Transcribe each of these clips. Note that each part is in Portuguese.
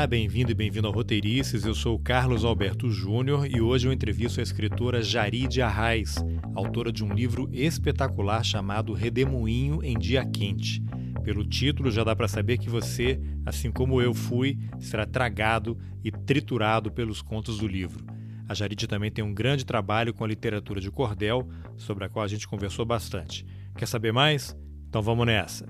Olá, bem-vindo e bem-vindo ao Roteirices. Eu sou Carlos Alberto Júnior e hoje eu entrevisto a escritora Jaride Arraes, autora de um livro espetacular chamado Redemoinho em Dia Quente. Pelo título já dá para saber que você, assim como eu fui, será tragado e triturado pelos contos do livro. A Jaride também tem um grande trabalho com a literatura de cordel, sobre a qual a gente conversou bastante. Quer saber mais? Então vamos nessa.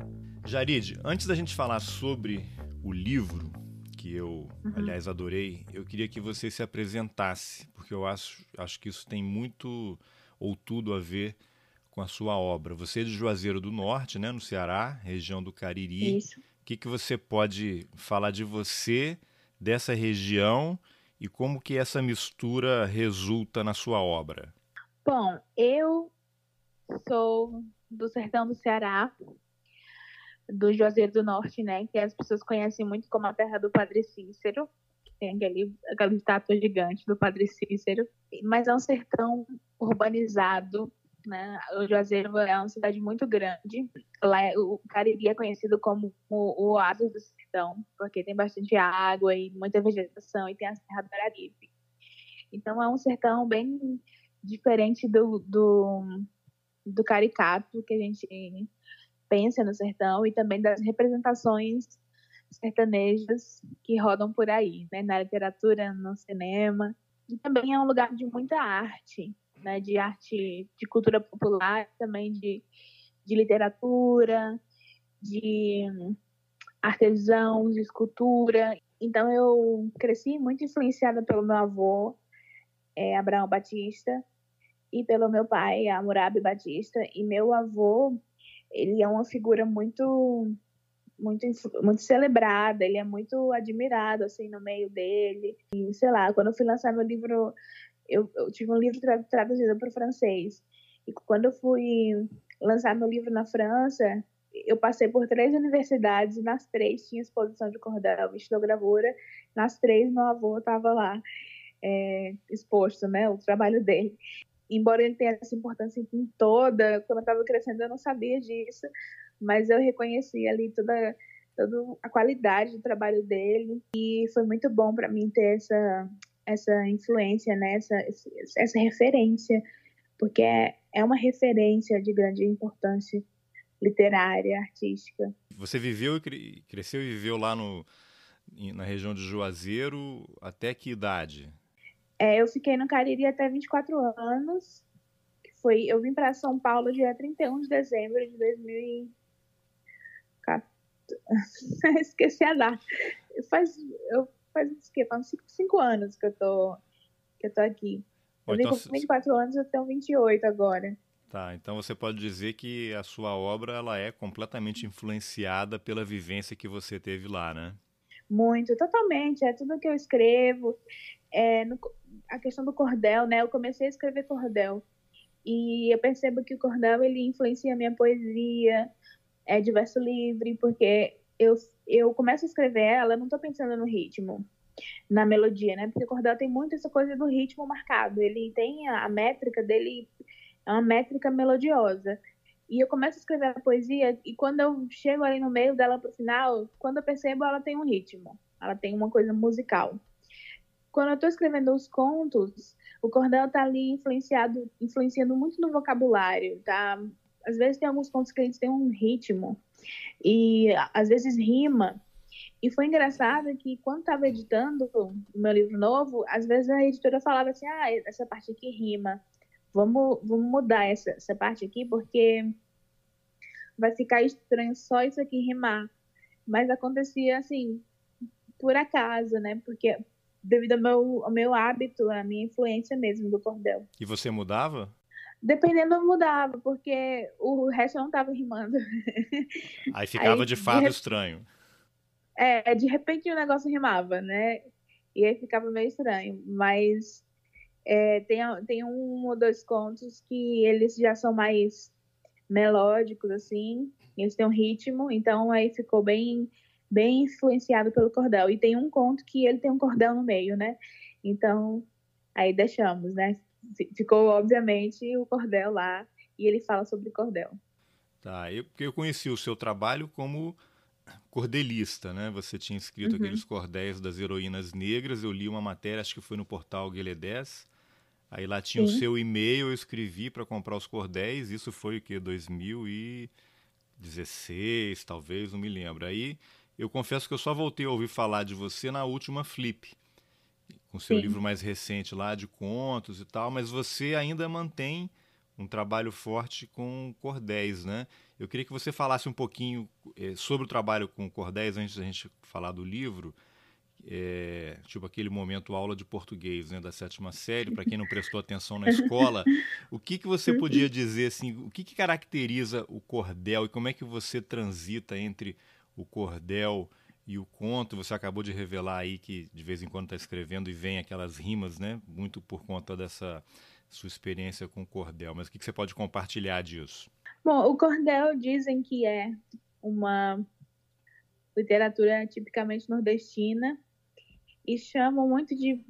Jaride, antes da gente falar sobre o livro, que eu, uhum. aliás, adorei, eu queria que você se apresentasse, porque eu acho, acho que isso tem muito ou tudo a ver com a sua obra. Você é de Juazeiro do Norte, né, no Ceará, região do Cariri. Isso. O que, que você pode falar de você, dessa região e como que essa mistura resulta na sua obra? Bom, eu sou do sertão do Ceará, do Juazeiro do Norte, né? Que as pessoas conhecem muito como a terra do Padre Cícero, tem aquele, aquela estátua gigante do Padre Cícero. Mas é um sertão urbanizado, né? O Juazeiro é uma cidade muito grande. Lá, é, o Cariri é conhecido como o, o oásis do sertão, porque tem bastante água e muita vegetação, e tem a Serra do Araripe. Então é um sertão bem diferente do, do, do caricato que a gente pensa no sertão e também das representações sertanejas que rodam por aí, né? na literatura, no cinema. E também é um lugar de muita arte, né? de arte, de cultura popular, também de, de literatura, de artesãos, de escultura. Então eu cresci muito influenciada pelo meu avô, é, Abraão Batista, e pelo meu pai, Amurabi Batista. E meu avô ele é uma figura muito muito muito celebrada, ele é muito admirado assim no meio dele. E sei lá, quando eu fui lançar meu livro, eu, eu tive um livro tra traduzido para o francês. E quando eu fui lançar meu livro na França, eu passei por três universidades e nas três tinha exposição de cordel, estilogravura. Nas três, meu avô estava lá é, exposto, né, o trabalho dele embora ele tenha essa importância em toda, quando eu estava crescendo eu não sabia disso, mas eu reconheci ali toda, toda a qualidade do trabalho dele e foi muito bom para mim ter essa, essa influência, né? essa, essa referência, porque é, é uma referência de grande importância literária, artística. Você viveu e cresceu e viveu lá no, na região de Juazeiro até que idade? É, eu fiquei no Cariri até 24 anos. Foi, eu vim para São Paulo dia 31 de dezembro de 2014. Esqueci a data. Faz, eu, faz, que, faz cinco, cinco anos que eu tô, que eu tô aqui. Eu então, com 24 anos, eu tenho 28 agora. Tá, então você pode dizer que a sua obra ela é completamente influenciada pela vivência que você teve lá, né? Muito, totalmente. É tudo que eu escrevo. É, no, a questão do cordel, né? Eu comecei a escrever cordel e eu percebo que o cordel ele influencia a minha poesia, é de verso livre, porque eu, eu começo a escrever ela, não estou pensando no ritmo, na melodia, né? Porque o cordel tem muito essa coisa do ritmo marcado, ele tem a, a métrica dele, é uma métrica melodiosa. E eu começo a escrever a poesia e quando eu chego ali no meio dela pro final, quando eu percebo ela tem um ritmo, ela tem uma coisa musical quando eu estou escrevendo os contos, o cordel está ali influenciado, influenciando muito no vocabulário, tá? Às vezes tem alguns contos que eles têm um ritmo e às vezes rima. E foi engraçado que quando estava editando o meu livro novo, às vezes a editora falava assim: "Ah, essa parte aqui rima. Vamos, vamos mudar essa, essa parte aqui porque vai ficar estranho só isso aqui rimar". Mas acontecia assim, por acaso, né? Porque devido ao meu, ao meu hábito, à minha influência mesmo do cordel. E você mudava? Dependendo, eu mudava, porque o resto não estava rimando. Aí ficava aí, de fato de estranho. É, de repente o negócio rimava, né? E aí ficava meio estranho. Mas é, tem, tem um ou dois contos que eles já são mais melódicos, assim. Eles têm um ritmo, então aí ficou bem bem influenciado pelo cordel. E tem um conto que ele tem um cordel no meio, né? Então, aí deixamos, né? Ficou, obviamente, o cordel lá e ele fala sobre cordel. Tá, eu, porque eu conheci o seu trabalho como cordelista, né? Você tinha escrito uhum. aqueles cordéis das heroínas negras. Eu li uma matéria, acho que foi no portal Guilherme 10. Aí lá tinha Sim. o seu e-mail, eu escrevi para comprar os cordéis. Isso foi o que? 2016, talvez, não me lembro. Aí eu confesso que eu só voltei a ouvir falar de você na última Flip, com seu Sim. livro mais recente lá de contos e tal, mas você ainda mantém um trabalho forte com cordéis, né? Eu queria que você falasse um pouquinho é, sobre o trabalho com cordéis antes da gente falar do livro. É, tipo aquele momento aula de português né, da sétima série, para quem não prestou atenção na escola, o que, que você podia dizer assim, o que, que caracteriza o cordel e como é que você transita entre o cordel e o conto? Você acabou de revelar aí que de vez em quando está escrevendo e vem aquelas rimas, né? Muito por conta dessa sua experiência com o cordel. Mas o que, que você pode compartilhar disso? Bom, o cordel dizem que é uma literatura tipicamente nordestina e chamam muito de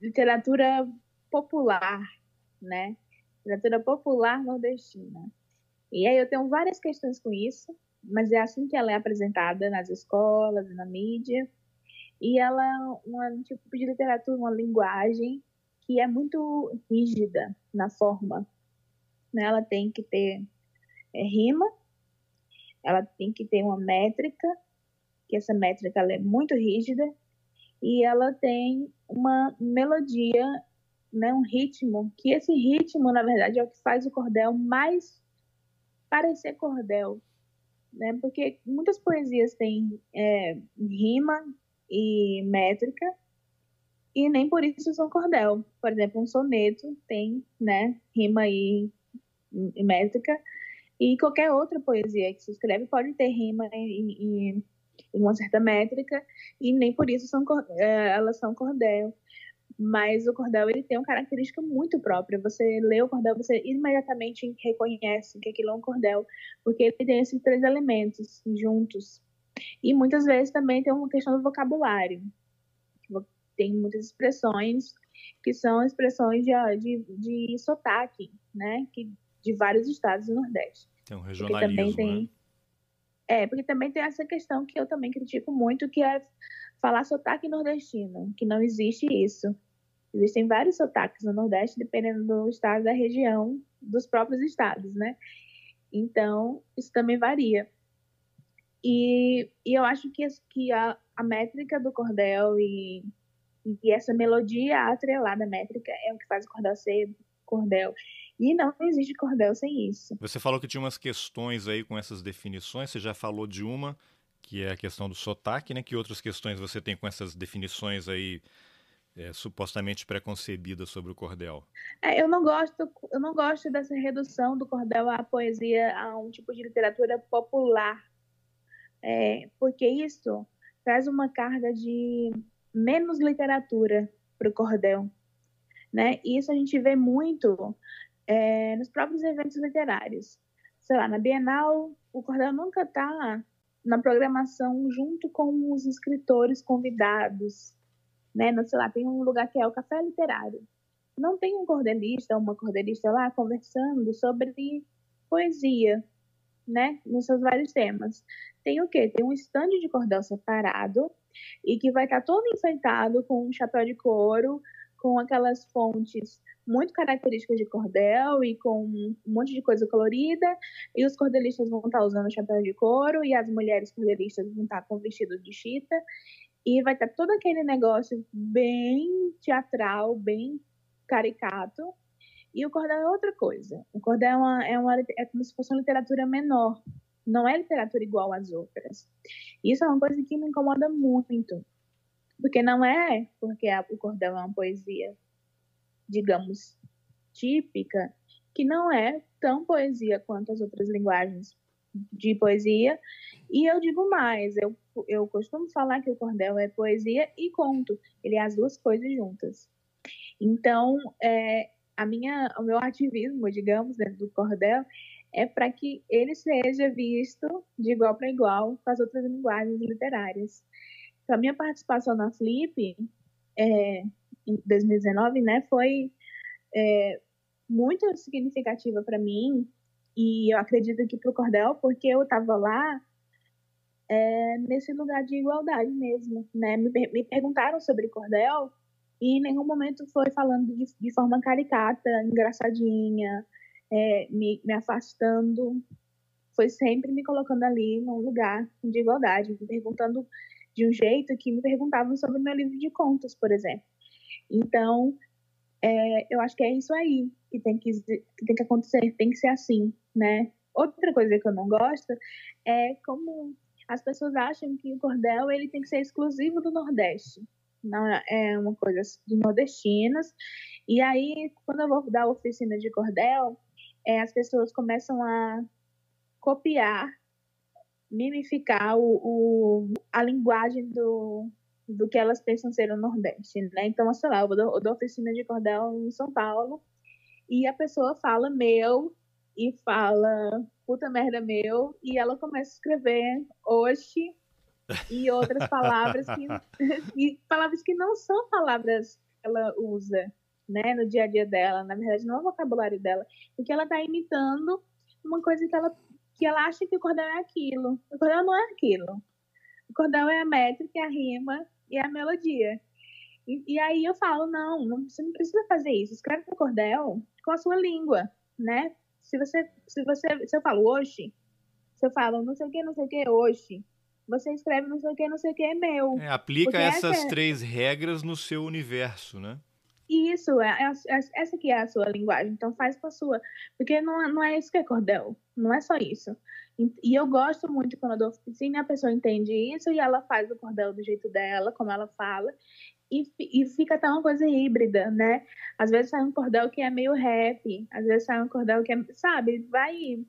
literatura popular, né? Literatura popular nordestina. E aí eu tenho várias questões com isso, mas é assim que ela é apresentada nas escolas na mídia. E ela é um tipo de literatura, uma linguagem que é muito rígida na forma. Né? Ela tem que ter é, rima, ela tem que ter uma métrica, que essa métrica é muito rígida, e ela tem uma melodia, né, um ritmo, que esse ritmo, na verdade, é o que faz o cordel mais parecer cordel, né? Porque muitas poesias têm é, rima e métrica, e nem por isso são cordel. Por exemplo, um soneto tem, né, rima e, e métrica, e qualquer outra poesia que se escreve pode ter rima e, e, e uma certa métrica, e nem por isso são, é, elas são cordel. Mas o cordel ele tem uma característica muito própria. Você lê o cordel, você imediatamente reconhece que aquilo é um cordel, porque ele tem esses três elementos juntos. E muitas vezes também tem uma questão do vocabulário. Tem muitas expressões que são expressões de, de, de sotaque, né? Que de vários estados do Nordeste. Tem um regionalismo, tem, né? É, porque também tem essa questão que eu também critico muito, que é falar sotaque nordestino, que não existe isso. Existem vários sotaques no Nordeste, dependendo do estado da região, dos próprios estados, né? Então, isso também varia. E, e eu acho que, que a, a métrica do cordel e, e essa melodia atrelada à métrica é o que faz o cordel ser cordel. E não existe cordel sem isso. Você falou que tinha umas questões aí com essas definições, você já falou de uma, que é a questão do sotaque, né? Que outras questões você tem com essas definições aí é, supostamente preconcebidas sobre o cordel? É, eu não gosto, eu não gosto dessa redução do cordel à poesia, a um tipo de literatura popular, é, porque isso traz uma carga de menos literatura para o cordel, né? E isso a gente vê muito é, nos próprios eventos literários. Sei lá, na Bienal, o cordel nunca está na programação junto com os escritores convidados, né? Sei lá, tem um lugar que é o Café Literário. Não tem um cordelista, uma cordelista lá conversando sobre poesia, né? Nos seus vários temas. Tem o quê? Tem um estande de cordel separado e que vai estar tá todo enfeitado com um chapéu de couro, com aquelas fontes muito características de cordel e com um monte de coisa colorida. E os cordelistas vão estar usando chapéu de couro e as mulheres cordelistas vão estar com vestido de chita. E vai estar todo aquele negócio bem teatral, bem caricato. E o cordel é outra coisa. O cordel é, uma, é, uma, é como se fosse uma literatura menor. Não é literatura igual às outras. Isso é uma coisa que me incomoda muito. Porque não é porque a, o cordel é uma poesia digamos, típica, que não é tão poesia quanto as outras linguagens de poesia. E eu digo mais, eu, eu costumo falar que o cordel é poesia e conto, ele é as duas coisas juntas. Então, é, a minha, o meu ativismo, digamos, dentro do cordel, é para que ele seja visto de igual para igual com as outras linguagens literárias. Então, a minha participação na Flip, é, em 2019, né, foi é, muito significativa para mim e eu acredito que para o Cordel, porque eu estava lá é, nesse lugar de igualdade mesmo, né? Me, me, perguntaram sobre cordel e em nenhum momento foi falando de, de forma caricata, engraçadinha, é, me, me afastando. Foi sempre me colocando ali num lugar de igualdade, me perguntando de um jeito que me perguntavam sobre o meu livro de contos, por exemplo. Então, é, eu acho que é isso aí que tem que, que tem que acontecer, tem que ser assim, né? Outra coisa que eu não gosto é como as pessoas acham que o cordel ele tem que ser exclusivo do Nordeste. Não é, é uma coisa dos nordestinos. E aí, quando eu vou dar oficina de cordel, é, as pessoas começam a copiar, mimificar o, o, a linguagem do, do que elas pensam ser o Nordeste, né? Então, sei lá, eu dou, eu dou oficina de cordel em São Paulo e a pessoa fala meu e fala puta merda meu e ela começa a escrever hoje e outras palavras que e palavras que não são palavras que ela usa, né, no dia a dia dela, na verdade não é o vocabulário dela, porque ela está imitando uma coisa que ela que ela acha que o cordel é aquilo. O cordel não é aquilo. O cordel é a métrica, a rima e a melodia. E, e, aí eu falo, não, não, você não precisa fazer isso. Escreve no cordel com a sua língua, né? Se você, se você, se eu falo hoje, se eu falo não sei o que, não sei o que hoje, você escreve não sei o que, não sei o que é meu. É, aplica essas essa... três regras no seu universo, né? Isso, é, é, é, essa que é a sua linguagem, então faz com a sua. Porque não, não é isso que é cordel, não é só isso. E, e eu gosto muito quando eu dou oficina, a pessoa entende isso e ela faz o cordel do jeito dela, como ela fala, e, e fica até uma coisa híbrida, né? Às vezes sai um cordel que é meio rap, às vezes sai um cordel que é, sabe, vai...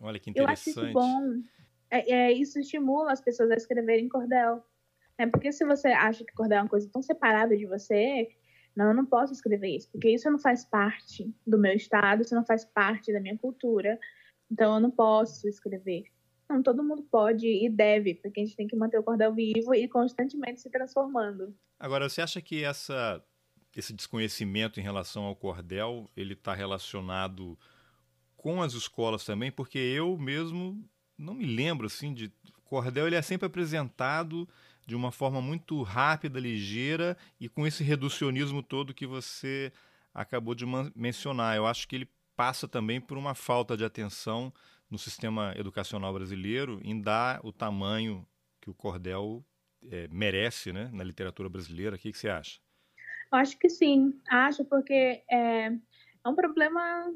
Olha que interessante. Eu acho bom. É, é, isso estimula as pessoas a escreverem cordel. É porque se você acha que cordel é uma coisa tão separada de você, não, eu não posso escrever isso, porque isso não faz parte do meu estado, isso não faz parte da minha cultura, então eu não posso escrever. Não, todo mundo pode e deve, porque a gente tem que manter o cordel vivo e constantemente se transformando. Agora, você acha que essa, esse desconhecimento em relação ao cordel ele está relacionado com as escolas também? Porque eu mesmo não me lembro assim de cordel ele é sempre apresentado de uma forma muito rápida, ligeira e com esse reducionismo todo que você acabou de mencionar. Eu acho que ele passa também por uma falta de atenção no sistema educacional brasileiro em dar o tamanho que o cordel é, merece né, na literatura brasileira. O que, que você acha? Acho que sim. Acho porque é, é um problema,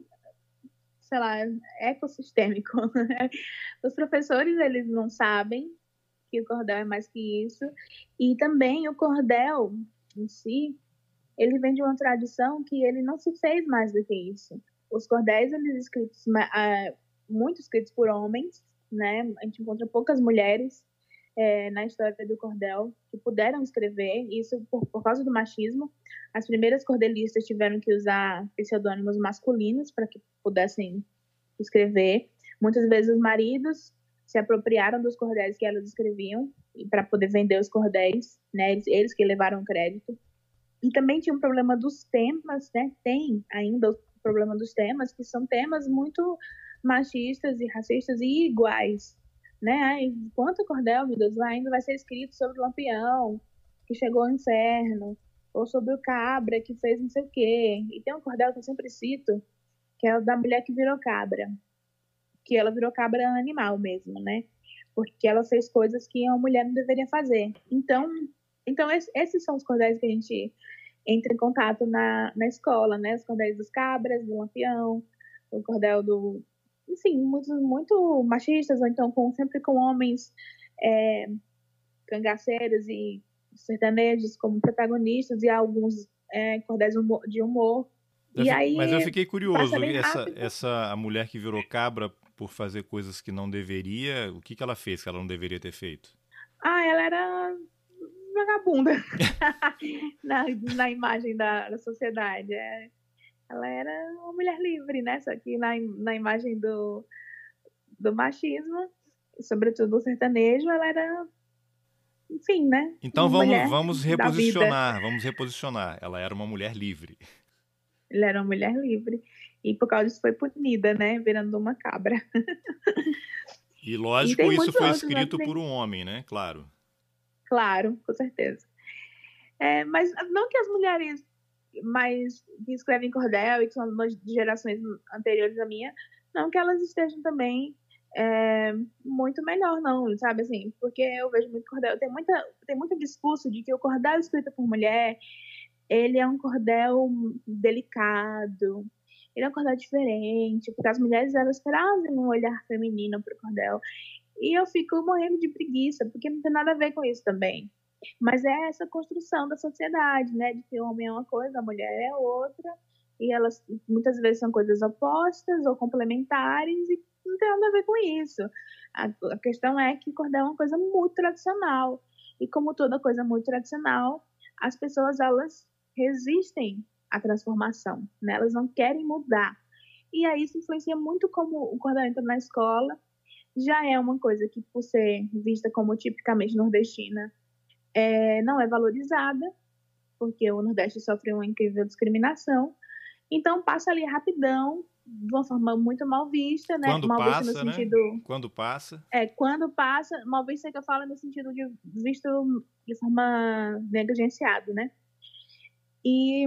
sei lá, ecossistêmico. Os professores, eles não sabem que o cordel é mais que isso. E também o cordel em si, ele vem de uma tradição que ele não se fez mais do que isso. Os cordéis, eles escritos uh, muito escritos por homens, né? A gente encontra poucas mulheres é, na história do cordel que puderam escrever, isso por, por causa do machismo. As primeiras cordelistas tiveram que usar pseudônimos masculinos para que pudessem escrever. Muitas vezes os maridos se apropriaram dos cordéis que elas escreviam para poder vender os cordéis, né? Eles, eles que levaram o crédito. E também tinha um problema dos temas, né? Tem ainda o problema dos temas, que são temas muito machistas e racistas e iguais, né? Enquanto o cordel, meu Deus, ainda vai ser escrito sobre o lampião que chegou ao inferno, ou sobre o cabra que fez não sei o quê. E tem um cordel que eu sempre cito, que é o da mulher que virou cabra, que ela virou cabra animal mesmo, né? Porque ela fez coisas que uma mulher não deveria fazer. Então, então esses são os cordéis que a gente entra em contato na, na escola, né? Os cordéis dos cabras, do lampião, o cordel do, enfim, muito, muito machistas, ou então com, sempre com homens é, cangaceiros e sertanejos como protagonistas e alguns é, cordéis de humor. Eu e aí, mas eu fiquei curioso, essa, essa a mulher que virou cabra por fazer coisas que não deveria, o que, que ela fez que ela não deveria ter feito? Ah, ela era vagabunda na, na imagem da, da sociedade. É ela era uma mulher livre, né? Só que na, na imagem do, do machismo, sobretudo o sertanejo, ela era enfim, né? Então vamos, vamos reposicionar, vamos reposicionar. Ela era uma mulher livre. Ela era uma mulher livre. E por causa disso foi punida, né? Virando uma cabra. E lógico, e isso foi escrito por um homem, né? Claro. Claro, com certeza. É, mas não que as mulheres mais que escrevem cordel e que são de gerações anteriores à minha, não que elas estejam também é, muito melhor, não, sabe assim? Porque eu vejo muito cordel, tem, muita, tem muito discurso de que o cordel escrito por mulher, ele é um cordel delicado, ele é um cordel diferente, porque as mulheres elas trazem um olhar feminino para o cordel. E eu fico morrendo de preguiça, porque não tem nada a ver com isso também. Mas é essa construção da sociedade, né? De que o homem é uma coisa, a mulher é outra, e elas muitas vezes são coisas opostas ou complementares, e não tem nada a ver com isso. A, a questão é que cordel é uma coisa muito tradicional, e como toda coisa muito tradicional, as pessoas elas resistem à transformação, né? elas não querem mudar. E aí isso influencia muito como o cordel entra na escola, já é uma coisa que, por ser vista como tipicamente nordestina, é, não é valorizada, porque o Nordeste sofre uma incrível discriminação. Então passa ali rapidão, de uma forma muito mal vista, né? Quando mal passa, vista no né? sentido. Quando passa. É, quando passa, mal vista que eu falo no sentido de visto de forma negligenciado, né? E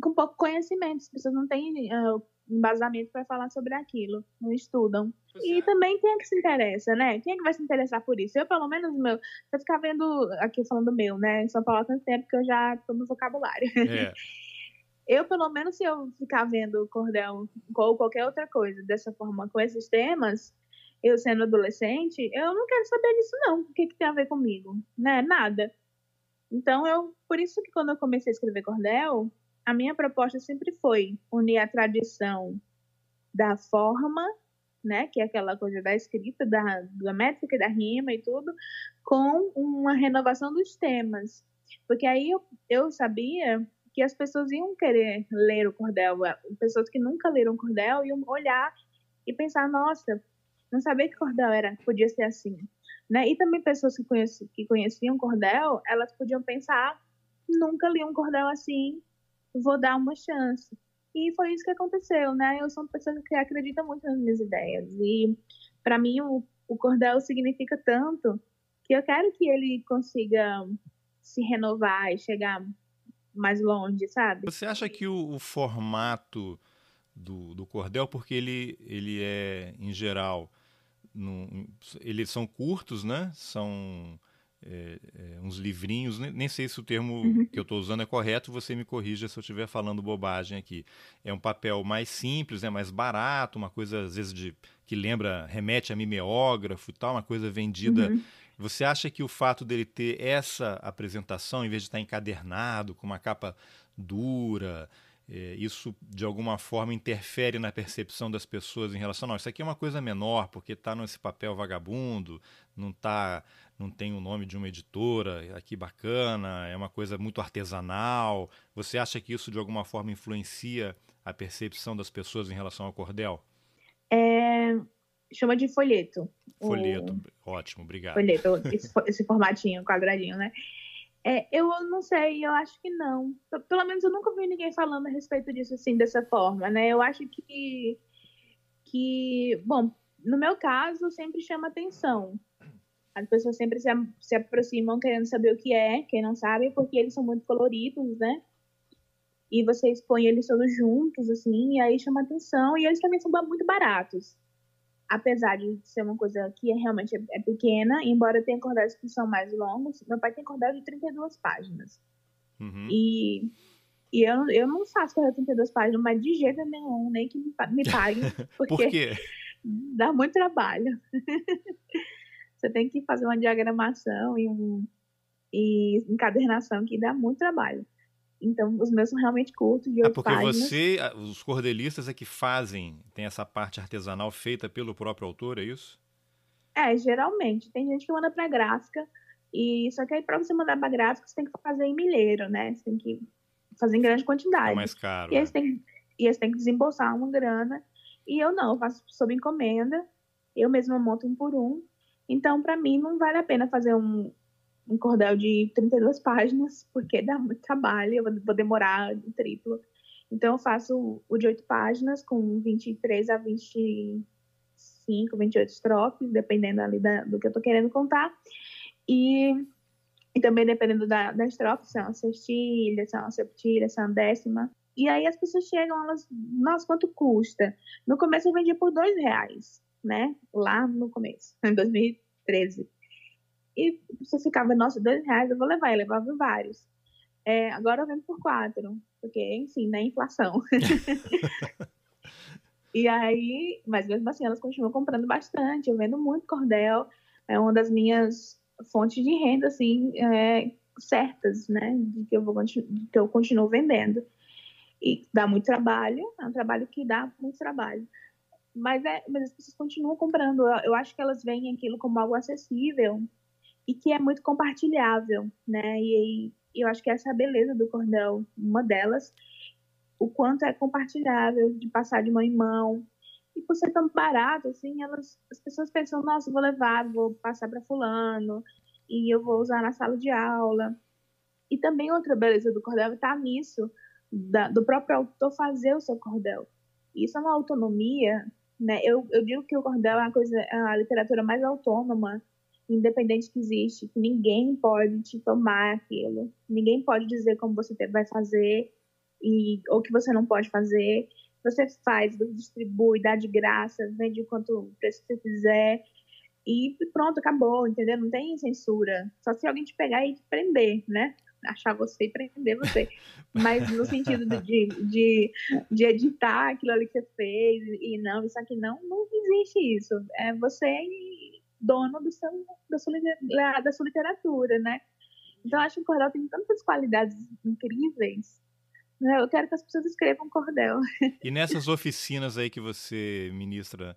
com pouco conhecimento, as pessoas não têm uh, embasamento para falar sobre aquilo, não estudam. e é. também quem é que se interessa, né? Quem é que vai se interessar por isso? Eu, pelo menos, meu, vou ficar vendo aqui falando meu, né? Em São Paulo há tanto tempo que eu já tô no vocabulário. É. eu, pelo menos, se eu ficar vendo cordel ou qualquer outra coisa dessa forma, com esses temas, eu sendo adolescente, eu não quero saber disso, não. O que, que tem a ver comigo? Né? Nada. Então, eu, por isso que quando eu comecei a escrever cordel, a minha proposta sempre foi unir a tradição da forma, né, que é aquela coisa da escrita, da, da métrica, da rima e tudo, com uma renovação dos temas. Porque aí eu, eu sabia que as pessoas iam querer ler o cordel, é, pessoas que nunca leram cordel iam olhar e pensar, nossa, não sabia que cordel era, podia ser assim. Né? E também pessoas que, conheci, que conheciam cordel, elas podiam pensar, nunca li um cordel assim, vou dar uma chance. E foi isso que aconteceu, né? Eu sou uma pessoa que acredita muito nas minhas ideias. E para mim o, o cordel significa tanto que eu quero que ele consiga se renovar e chegar mais longe, sabe? Você acha que o, o formato do, do, cordel, porque ele, ele é, em geral, no, eles são curtos, né? São é, é, uns livrinhos, nem, nem, sei se o termo uhum. que eu estou usando é correto, você me corrija se eu estiver falando bobagem aqui. É um papel mais simples, né, mais barato, uma coisa às vezes de que lembra, remete a mimeógrafo e tal, uma coisa vendida. Uhum. Você acha que o fato dele ter essa apresentação, em vez de estar encadernado, com uma capa dura, é, isso de alguma forma interfere na percepção das pessoas em relação não isso aqui é uma coisa menor porque está nesse papel vagabundo não tá não tem o nome de uma editora aqui bacana é uma coisa muito artesanal. Você acha que isso de alguma forma influencia a percepção das pessoas em relação ao cordel? É, chama de folheto. Folheto o... ótimo obrigado. Folheto esse, esse formatinho quadradinho né é, eu não sei, eu acho que não. Pelo menos eu nunca vi ninguém falando a respeito disso assim, dessa forma, né? Eu acho que, que bom, no meu caso, sempre chama atenção. As pessoas sempre se, se aproximam querendo saber o que é, quem não sabe, porque eles são muito coloridos, né? E você expõe eles todos juntos, assim, e aí chama atenção. E eles também são muito baratos apesar de ser uma coisa que é, realmente é, é pequena, embora tenha cordéis que são mais longos, meu pai tem cordel de 32 páginas. Uhum. E, e eu, eu não faço cordel de 32 páginas, mas de jeito nenhum, nem que me, me pague, porque Por quê? dá muito trabalho. Você tem que fazer uma diagramação e, um, e encadernação que dá muito trabalho. Então, os meus são realmente curtos, de É porque páginas. você, os cordelistas é que fazem, tem essa parte artesanal feita pelo próprio autor, é isso? É, geralmente. Tem gente que manda para gráfica, e só que aí para você mandar para gráfica, você tem que fazer em milheiro, né? Você tem que fazer em grande quantidade. É mais caro. E aí, é. você tem, e aí você tem que desembolsar uma grana. E eu não, eu faço sob encomenda, eu mesma monto um por um. Então, para mim, não vale a pena fazer um, um cordel de 32 páginas, porque dá muito trabalho, eu vou demorar o triplo. Então, eu faço o de 8 páginas, com 23 a 26 25, 28 estrofes, dependendo ali da, do que eu tô querendo contar. E, e também dependendo da, da estrofe, se é uma sextilha, se é uma septilha, se é uma décima. E aí as pessoas chegam, elas, nossa, quanto custa? No começo eu vendia por dois reais, né? Lá no começo, em 2013. E você ficava, nossa, dois reais, eu vou levar. Eu levava vários. É, agora eu vendo por quatro, porque, enfim, né, inflação. e aí, mas mesmo assim, elas continuam comprando bastante. Eu vendo muito cordel. É uma das minhas fontes de renda, assim, é, certas, né, de que eu, vou, que eu continuo vendendo. E dá muito trabalho, é um trabalho que dá muito trabalho. Mas, é, mas as pessoas continuam comprando. Eu, eu acho que elas veem aquilo como algo acessível e que é muito compartilhável, né? E, e eu acho que essa é a beleza do cordel, uma delas, o quanto é compartilhável, de passar de mão em mão. E por ser tão barato, assim, elas, as pessoas pensam, nossa, vou levar, vou passar para fulano, e eu vou usar na sala de aula. E também outra beleza do cordel está nisso, da, do próprio autor fazer o seu cordel. Isso é uma autonomia, né? Eu, eu digo que o cordel é a coisa, é a literatura mais autônoma independente que existe, que ninguém pode te tomar aquilo, ninguém pode dizer como você vai fazer e ou que você não pode fazer. Você faz, distribui, dá de graça, vende o quanto preço você quiser e pronto, acabou, entendeu? Não tem censura. Só se alguém te pegar e te prender, né? Achar você e prender você. Mas no sentido de, de, de editar aquilo ali que você fez e não, isso aqui não, não existe isso. É você dono do seu, da, sua, da sua literatura, né? Então, acho que o cordel tem tantas qualidades incríveis. Né? Eu quero que as pessoas escrevam cordel. E nessas oficinas aí que você ministra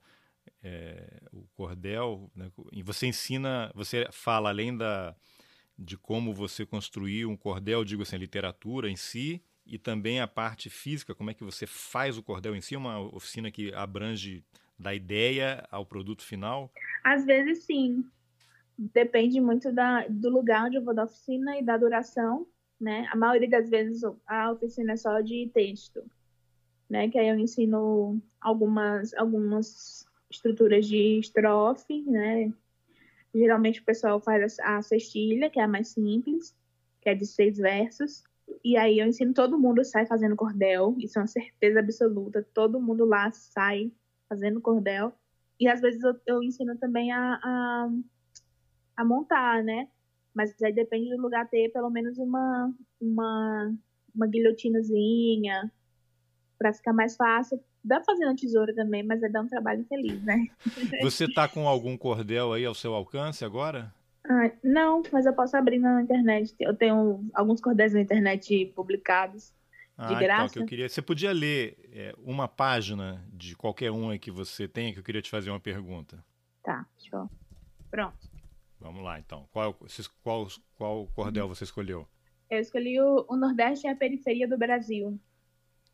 é, o cordel, né? e você ensina, você fala além da, de como você construir um cordel, digo assim, a literatura em si, e também a parte física, como é que você faz o cordel em si, uma oficina que abrange da ideia ao produto final? Às vezes sim. Depende muito da, do lugar onde eu vou da oficina e da duração, né? A maioria das vezes a oficina é só de texto, né? Que aí eu ensino algumas, algumas estruturas de estrofe, né? Geralmente o pessoal faz a cestilha, que é a mais simples, que é de seis versos. E aí eu ensino todo mundo sai fazendo cordel, isso é uma certeza absoluta. Todo mundo lá sai fazendo cordel. E às vezes eu, eu ensino também a, a, a, montar, né? Mas aí depende do lugar ter pelo menos uma, uma, uma guilhotinazinha para ficar mais fácil. Dá pra fazer na tesoura também, mas é dar um trabalho feliz, né? Você tá com algum cordel aí ao seu alcance agora? Ah, não, mas eu posso abrir na internet. Eu tenho alguns cordéis na internet publicados. Ah, de graça. Então, que eu queria... Você podia ler é, uma página de qualquer um que você tenha, que eu queria te fazer uma pergunta. Tá, show. Pronto. Vamos lá, então. Qual, qual, qual cordel você escolheu? Eu escolhi o, o Nordeste e a periferia do Brasil.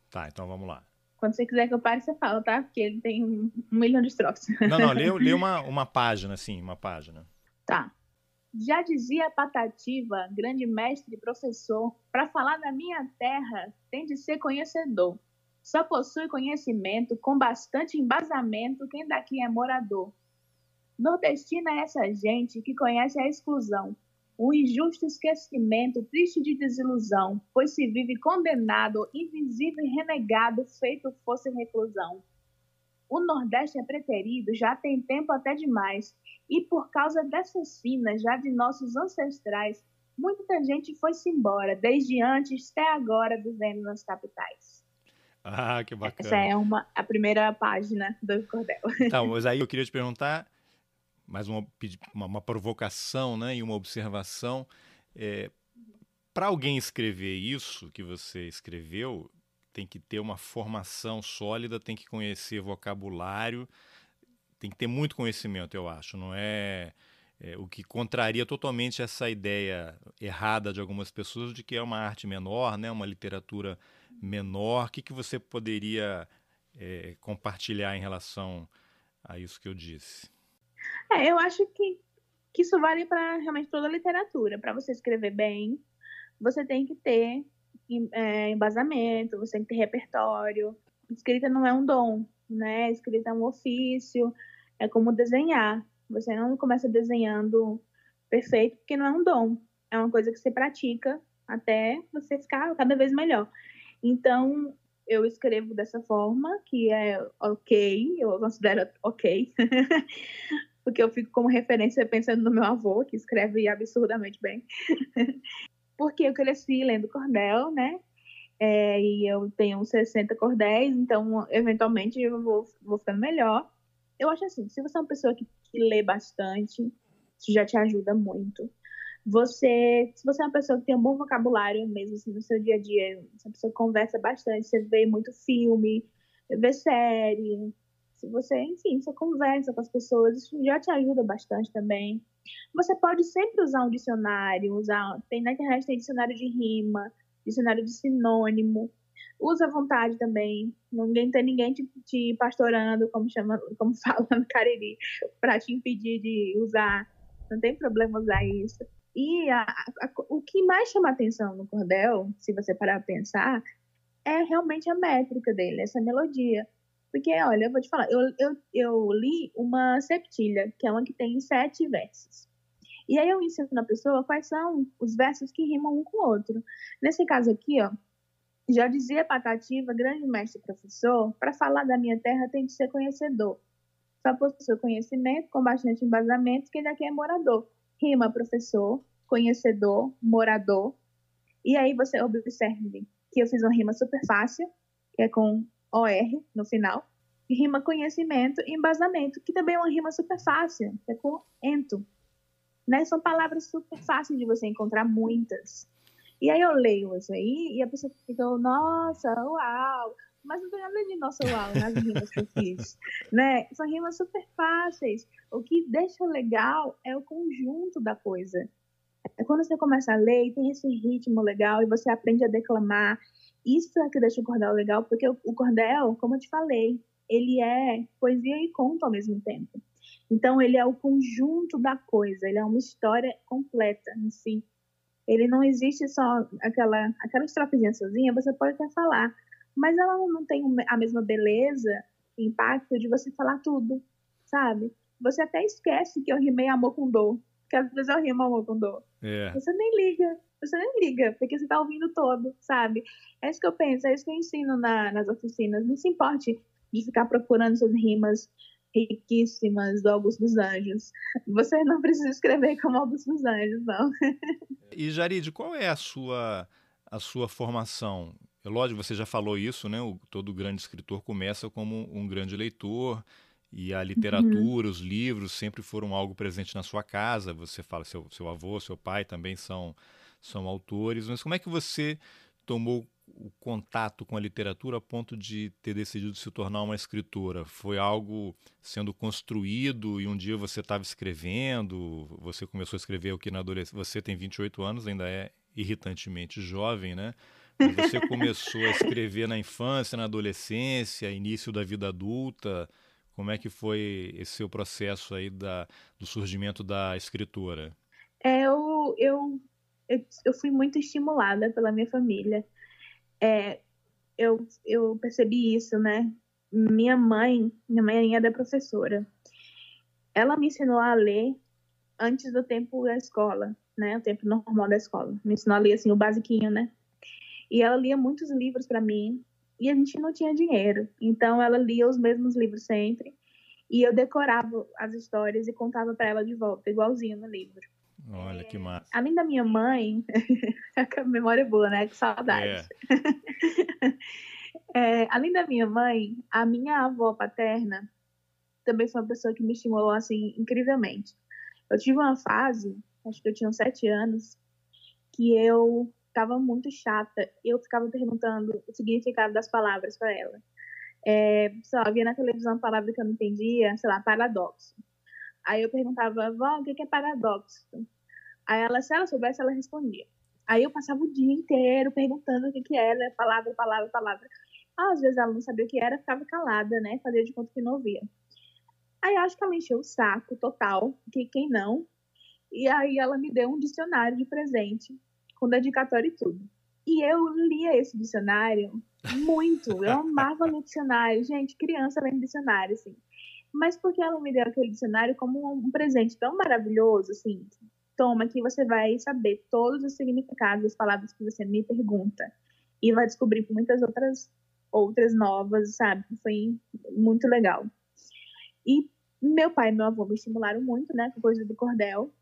Tá, então vamos lá. Quando você quiser que eu pare, você fala, tá? Porque ele tem um, um milhão de estrofes. Não, não, lê, lê uma, uma página, assim, uma página. Tá. Já dizia Patativa, grande mestre e professor, para falar da minha terra tem de ser conhecedor. Só possui conhecimento com bastante embasamento quem daqui é morador. Nordestina é essa gente que conhece a exclusão, o injusto esquecimento triste de desilusão, pois se vive condenado, invisível e renegado, feito fosse reclusão. O Nordeste é preterido já tem tempo até demais, e por causa dessas sinas já de nossos ancestrais, muita gente foi-se embora, desde antes até agora, vivendo nas capitais. Ah, que bacana. Essa é uma, a primeira página do Cordel. Então, mas aí eu queria te perguntar, mais uma, uma, uma provocação né, e uma observação. É, Para alguém escrever isso que você escreveu, tem que ter uma formação sólida, tem que conhecer vocabulário, tem que ter muito conhecimento, eu acho. Não é, é, o que contraria totalmente essa ideia errada de algumas pessoas de que é uma arte menor, né, uma literatura menor. O que, que você poderia é, compartilhar em relação a isso que eu disse? É, eu acho que, que isso vale para realmente toda a literatura. Para você escrever bem, você tem que ter é, embasamento, você tem que ter repertório. Escrita não é um dom, né? Escrita é um ofício. É como desenhar. Você não começa desenhando perfeito, porque não é um dom. É uma coisa que você pratica até você ficar cada vez melhor. Então, eu escrevo dessa forma, que é ok, eu considero ok, porque eu fico como referência pensando no meu avô, que escreve absurdamente bem. porque eu cresci lendo cordel, né? É, e eu tenho 60 cordéis, então eventualmente eu vou, vou ficando melhor. Eu acho assim, se você é uma pessoa que, que lê bastante, isso já te ajuda muito. Você, se você é uma pessoa que tem um bom vocabulário mesmo assim, no seu dia a dia, se pessoa conversa bastante, você vê muito filme, vê série, se você, enfim, você conversa com as pessoas, isso já te ajuda bastante também. Você pode sempre usar um dicionário, usar, tem na internet tem dicionário de rima, dicionário de sinônimo. Usa à vontade também. Ninguém tem ninguém te, te pastorando, como chama, como fala no Cariri, para te impedir de usar. Não tem problema usar isso. E a, a, o que mais chama atenção no cordel, se você parar para pensar, é realmente a métrica dele, essa melodia. Porque, olha, eu vou te falar, eu, eu, eu li uma septilha, que é uma que tem sete versos. E aí eu ensino na pessoa quais são os versos que rimam um com o outro. Nesse caso aqui, ó, já dizia Patativa, grande mestre professor, para falar da minha terra tem de ser conhecedor. Só possui conhecimento com bastante embasamento que daqui é morador. Rima professor, conhecedor, morador. E aí você observe que eu fiz uma rima super fácil, que é com OR no final. Rima conhecimento e embasamento, que também é uma rima super fácil, que é com ento. Né? São palavras super fáceis de você encontrar muitas. E aí eu leio isso aí e a pessoa fica, nossa, uau! Mas não tem nada de nossa uau nas rimas que eu fiz, né? São rimas super fáceis. O que deixa legal é o conjunto da coisa. Quando você começa a ler tem esse ritmo legal e você aprende a declamar. Isso é que deixa o cordel legal, porque o cordel, como eu te falei, ele é poesia e conto ao mesmo tempo. Então, ele é o conjunto da coisa, ele é uma história completa em si. Ele não existe só aquela, aquela estrofezinha sozinha, você pode até falar, mas ela não tem a mesma beleza, impacto de você falar tudo, sabe? Você até esquece que eu rimei amor com dor, porque às vezes eu rimo amor com dor. É. Você nem liga, você nem liga, porque você tá ouvindo todo, sabe? É isso que eu penso, é isso que eu ensino na, nas oficinas. Não se importe de ficar procurando suas rimas riquíssimas do Augusto dos Anjos. Você não precisa escrever como Augusto dos Anjos, não. E Jarid, qual é a sua a sua formação? É lógico, você já falou isso, né? O, todo grande escritor começa como um grande leitor e a literatura, uhum. os livros sempre foram algo presente na sua casa. Você fala seu seu avô, seu pai também são são autores. Mas como é que você tomou o contato com a literatura a ponto de ter decidido se tornar uma escritora? Foi algo sendo construído e um dia você estava escrevendo, você começou a escrever o que na adolescência. Você tem 28 anos, ainda é irritantemente jovem, né? você começou a escrever na infância, na adolescência, início da vida adulta. Como é que foi esse seu processo aí da, do surgimento da escritora? É, eu, eu, eu, eu fui muito estimulada pela minha família é, eu, eu percebi isso, né? Minha mãe, minha mãe ainda é professora. Ela me ensinou a ler antes do tempo da escola, né? O tempo normal da escola. Me ensinou a ler assim o basiquinho, né? E ela lia muitos livros para mim e a gente não tinha dinheiro. Então ela lia os mesmos livros sempre e eu decorava as histórias e contava para ela de volta, igualzinho no livro. Olha que massa. Além da minha mãe, a memória é boa, né? Que saudade. É. é, além da minha mãe, a minha avó paterna também foi uma pessoa que me estimulou assim incrivelmente. Eu tive uma fase, acho que eu tinha uns sete anos, que eu estava muito chata. Eu ficava perguntando o significado das palavras para ela. É, sei lá, via na televisão uma palavra que eu não entendia, sei lá, paradoxo. Aí eu perguntava, vó, o que é paradoxo? Aí ela, se ela soubesse, ela respondia. Aí eu passava o dia inteiro perguntando o que, que era, palavra, palavra, palavra. Às vezes ela não sabia o que era, ficava calada, né? Fazia de conta que não ouvia. Aí acho que ela encheu o saco total, que quem não. E aí ela me deu um dicionário de presente, com dedicatório e tudo. E eu lia esse dicionário muito. Eu amava ler dicionário. Gente, criança lendo dicionário, assim. mas porque ela me deu aquele dicionário como um presente tão maravilhoso, assim, toma que você vai saber todos os significados das palavras que você me pergunta e vai descobrir muitas outras outras novas, sabe? Foi muito legal. E meu pai e meu avô me estimularam muito, né, com coisa do cordel.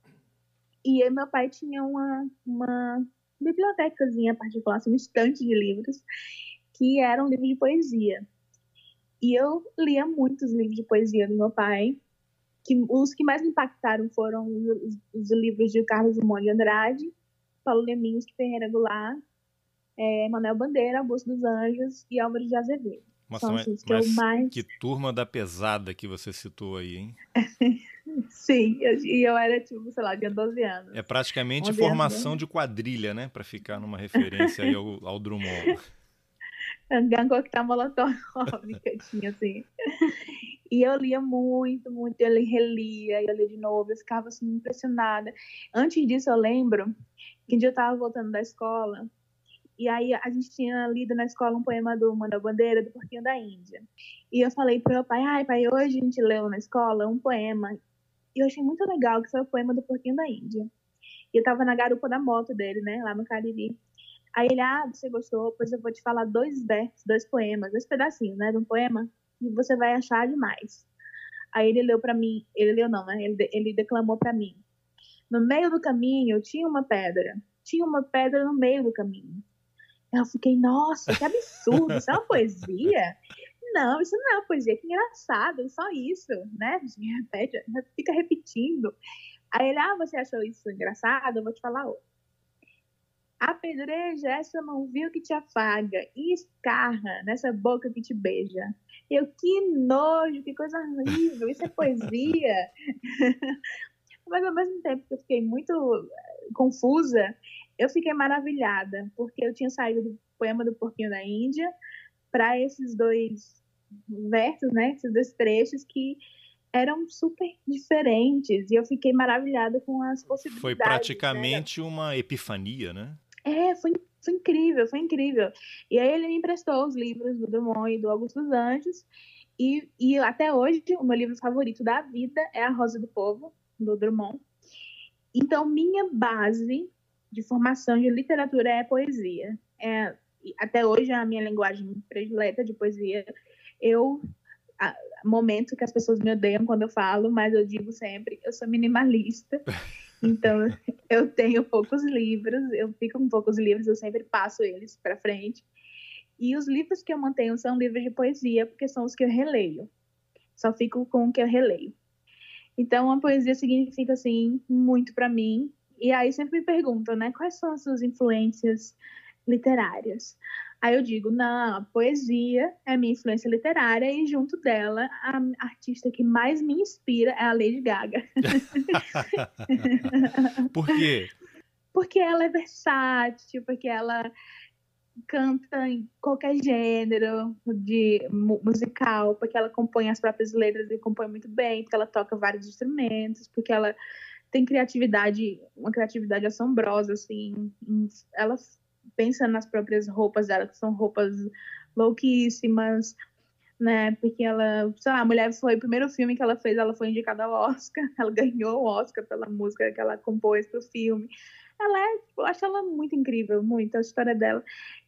E meu pai tinha uma, uma bibliotecazinha particular, assim, um estante de livros, que eram livros de poesia. E eu lia muitos livros de poesia do meu pai. Que, os que mais me impactaram foram os, os livros de Carlos Drummond de Andrade, Paulo Leminski Ferreira Goulart, é, Manuel Bandeira, Augusto dos Anjos e Álvaro de Azevedo. Nossa, mas, que, mas mais... que turma da pesada que você citou aí, hein? Sim, e eu, era, tipo, sei lá, tinha 12 anos. É praticamente formação anos. de quadrilha, né? Para ficar numa referência aí ao, ao Drummond. Gang Coquetel Molotov que tinha, assim. E eu lia muito, muito, eu relia, eu lia de novo, eu ficava, assim, impressionada. Antes disso, eu lembro que um dia eu tava voltando da escola, e aí a gente tinha lido na escola um poema do Manda Bandeira, do Porquinho da Índia. E eu falei pro meu pai, ai pai, hoje a gente leu na escola um poema. E eu achei muito legal, que foi o poema do Porquinho da Índia. E eu tava na garupa da moto dele, né, lá no Cariri. Aí ele, ah, você gostou? Pois eu vou te falar dois versos, dois poemas, dois pedacinhos, né, de um poema, e você vai achar demais. Aí ele leu para mim, ele leu não, né, ele, ele declamou para mim. No meio do caminho tinha uma pedra, tinha uma pedra no meio do caminho. Eu fiquei, nossa, que absurdo, isso é uma poesia? Não, isso não é uma poesia, que engraçado, só isso, né? Repete, fica repetindo. Aí ele, ah, você achou isso engraçado? Eu vou te falar outro. Apedreja essa mão vil que te afaga e escarra nessa boca que te beija. Eu, que nojo, que coisa horrível, isso é poesia. Mas ao mesmo tempo que eu fiquei muito eh, confusa, eu fiquei maravilhada, porque eu tinha saído do poema do Porquinho da Índia para esses dois versos, né, esses dois trechos que eram super diferentes e eu fiquei maravilhada com as possibilidades. Foi praticamente né? uma epifania, né? É, foi, foi incrível, foi incrível. E aí ele me emprestou os livros do Drummond e do Augusto dos Anjos e, e até hoje o meu livro favorito da vida é A Rosa do Povo, do Drummond. Então, minha base de formação de literatura é poesia. É, até hoje é a minha linguagem predileta de poesia. Eu a, momento que as pessoas me odeiam quando eu falo, mas eu digo sempre, eu sou minimalista. Então, eu tenho poucos livros, eu fico com poucos livros, eu sempre passo eles para frente. E os livros que eu mantenho são livros de poesia, porque são os que eu releio. Só fico com o que eu releio. Então, a poesia significa assim muito para mim, e aí sempre me perguntam, né, quais são as suas influências literárias? Aí eu digo, não, a poesia é a minha influência literária e junto dela a artista que mais me inspira é a Lady Gaga. Por quê? Porque ela é versátil, porque ela canta em qualquer gênero de musical, porque ela compõe as próprias letras e compõe muito bem, porque ela toca vários instrumentos, porque ela tem criatividade, uma criatividade assombrosa, assim. Ela pensa nas próprias roupas dela, que são roupas louquíssimas, né? Porque ela, sei lá, a mulher foi o primeiro filme que ela fez, ela foi indicada ao Oscar, ela ganhou o Oscar pela música que ela compôs pro filme. Ela é, eu acho ela muito incrível, muito a história dela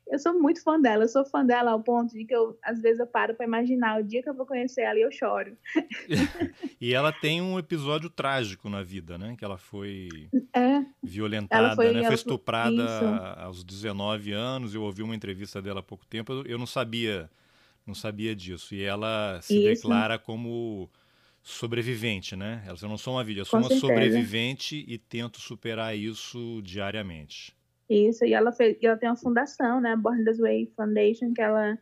eu sou muito fã dela. Eu sou fã dela ao ponto de que eu, às vezes, eu paro para imaginar o dia que eu vou conhecer ela e eu choro. e ela tem um episódio trágico na vida, né? Que ela foi é, violentada, ela foi, né? Foi estuprada isso. aos 19 anos. Eu ouvi uma entrevista dela há pouco tempo. Eu não sabia, não sabia disso. E ela se isso. declara como sobrevivente, né? Ela eu não sou uma vídeo, eu sou Com uma certeza. sobrevivente e tento superar isso diariamente. Isso, e ela, fez, ela tem uma fundação, né, Born This Way Foundation, que ela,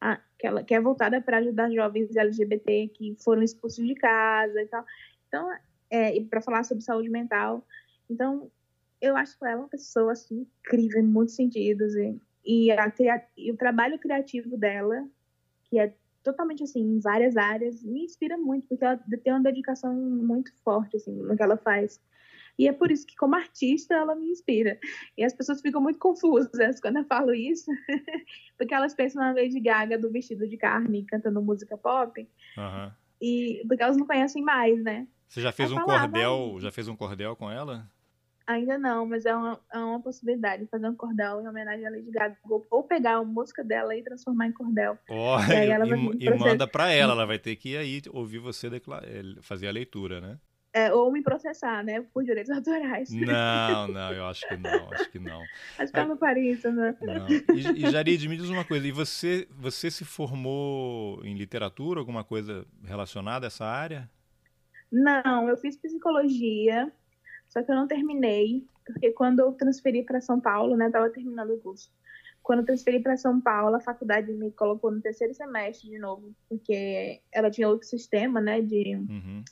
a, que, ela que é voltada para ajudar jovens LGBT que foram expulsos de casa e tal. Então, é, e para falar sobre saúde mental. Então, eu acho ela uma pessoa assim, incrível em muitos sentidos. E, e, a, e o trabalho criativo dela, que é totalmente assim, em várias áreas, me inspira muito, porque ela tem uma dedicação muito forte assim, no que ela faz. E é por isso que, como artista, ela me inspira. E as pessoas ficam muito confusas quando eu falo isso, porque elas pensam na Lady Gaga do vestido de carne cantando música pop. Uhum. E, porque elas não conhecem mais, né? Você já fez um cordel, já fez um cordel com ela? Ainda não, mas é uma, é uma possibilidade fazer um cordel em homenagem à Lady Gaga. Ou pegar a música dela e transformar em cordel. Oh, e, e, e manda para ela, ela vai ter que ir aí ouvir você declarar, fazer a leitura, né? É, ou me processar, né, por direitos autorais. Não, não, eu acho que não, acho que não. Acho que é, não faria isso, né? Não. E, e Jarid, me diz uma coisa, e você, você se formou em literatura, alguma coisa relacionada a essa área? Não, eu fiz psicologia, só que eu não terminei, porque quando eu transferi para São Paulo, né, estava terminando o curso. Quando eu transferi para São Paulo, a faculdade me colocou no terceiro semestre de novo, porque ela tinha outro sistema, né, de, uhum.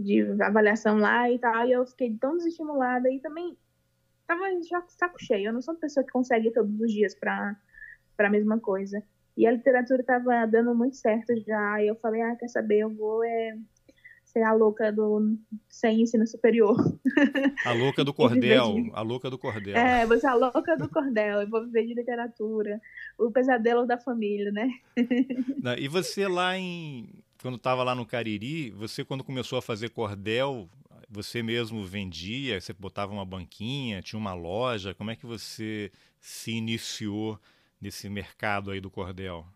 De avaliação lá e tal, e eu fiquei tão desestimulada e também tava já saco cheio. Eu não sou uma pessoa que consegue ir todos os dias para para a mesma coisa. E a literatura estava dando muito certo já, e eu falei, ah, quer saber, eu vou é, ser a louca do sem ensino superior. A louca do cordel, de... a louca do cordel. É, você é a louca do cordel, eu vou viver de literatura, o pesadelo da família, né? E você lá em quando estava lá no Cariri, você quando começou a fazer cordel, você mesmo vendia, você botava uma banquinha, tinha uma loja, como é que você se iniciou nesse mercado aí do cordel?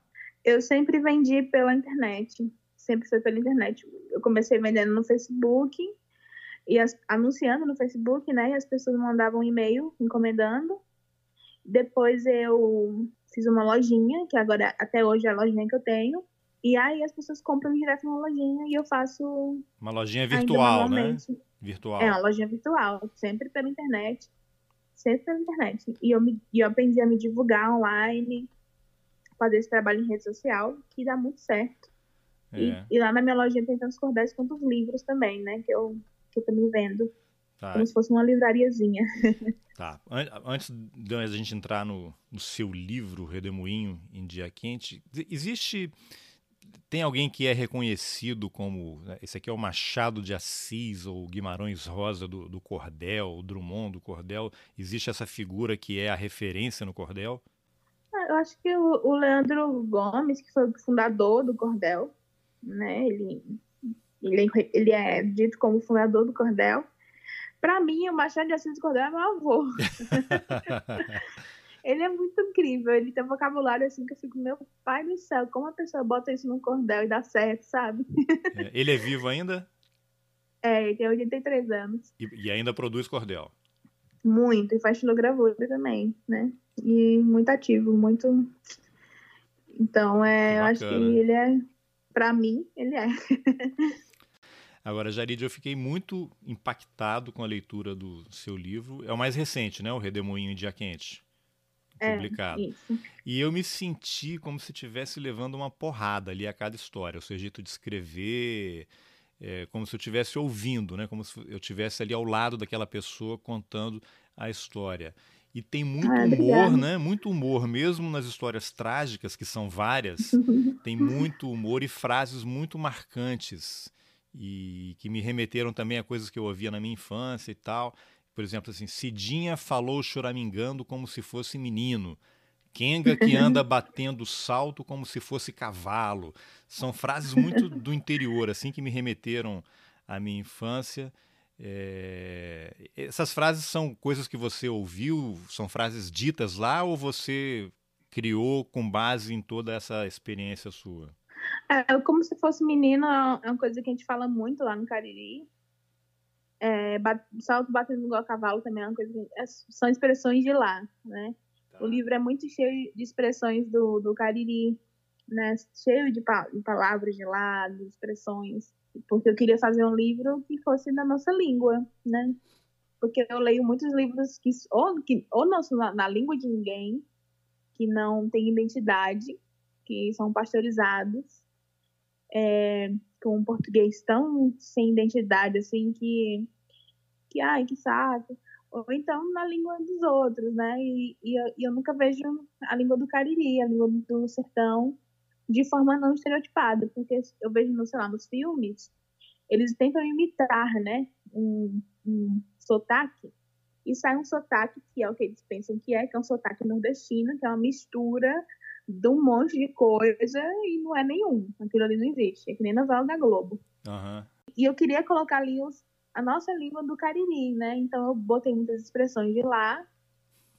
Eu sempre vendi pela internet sempre foi pela internet. Eu comecei vendendo no Facebook e as, anunciando no Facebook, né? E as pessoas mandavam um e-mail encomendando. Depois eu fiz uma lojinha, que agora até hoje é a lojinha que eu tenho. E aí as pessoas compram direto na lojinha e eu faço. Uma lojinha virtual, né? Virtual. É, uma lojinha virtual, sempre pela internet. Sempre pela internet. E eu, me, e eu aprendi a me divulgar online, fazer esse trabalho em rede social, que dá muito certo. E, é. e, lá na minha lojinha tem tantos cordéis quanto os livros também, né? Que eu, que eu também vendo. Tá. Como se fosse uma livrariazinha. Tá. Antes de a gente entrar no, no seu livro, Redemoinho em Dia Quente, existe. Tem alguém que é reconhecido como. Né, esse aqui é o Machado de Assis ou Guimarães Rosa do, do Cordel, o Drummond do Cordel. Existe essa figura que é a referência no Cordel? Ah, eu acho que o, o Leandro Gomes, que foi o fundador do Cordel, né? Ele, ele, é, ele é dito como fundador do cordel. Para mim, o Machado de Assis do Cordel é meu avô. ele é muito incrível, ele tem um vocabulário assim que eu fico, meu pai do céu, como a pessoa bota isso no cordel e dá certo, sabe? É, ele é vivo ainda? É, ele tem 83 anos. E, e ainda produz cordel? Muito, e faz xilogravura também, né? E muito ativo, muito. Então, é, eu acho que ele é para mim, ele é. Agora, Jarid, eu fiquei muito impactado com a leitura do seu livro. É o mais recente, né? O Redemoinho em Dia Quente. É, publicado. Isso. E eu me senti como se estivesse levando uma porrada ali a cada história. O seu jeito de escrever, é, como se eu estivesse ouvindo, né? Como se eu estivesse ali ao lado daquela pessoa contando a história. E tem muito ah, humor, né? Muito humor, mesmo nas histórias trágicas, que são várias. tem muito humor e frases muito marcantes. E que me remeteram também a coisas que eu ouvia na minha infância e tal. Por exemplo, assim, Cidinha falou choramingando como se fosse menino. Kenga que anda batendo salto como se fosse cavalo. São frases muito do interior, assim, que me remeteram à minha infância. É... Essas frases são coisas que você ouviu, são frases ditas lá ou você criou com base em toda essa experiência sua? É, como se fosse menino, é uma coisa que a gente fala muito lá no Cariri. É, salto batendo igual cavalo também é uma coisa que, é, são expressões de lá, né? Tá. O livro é muito cheio de expressões do, do Cariri, né? Cheio de, pa de palavras de lá, de expressões porque eu queria fazer um livro que fosse na nossa língua, né? Porque eu leio muitos livros que ou, que, ou não são na, na língua de ninguém, que não tem identidade, que são pasteurizados, é, com um português tão sem identidade, assim, que, que ai, que saco. Ou então na língua dos outros, né? E, e, eu, e eu nunca vejo a língua do Cariri, a língua do sertão, de forma não estereotipada, porque eu vejo, no, sei lá, nos filmes, eles tentam imitar, né, um, um sotaque, e sai um sotaque que é o que eles pensam que é, que é um sotaque nordestino, que é uma mistura de um monte de coisa e não é nenhum. Aquilo ali não existe. É que nem novela da Globo. Uhum. E eu queria colocar ali os, a nossa língua do Cariri, né? Então eu botei muitas expressões de lá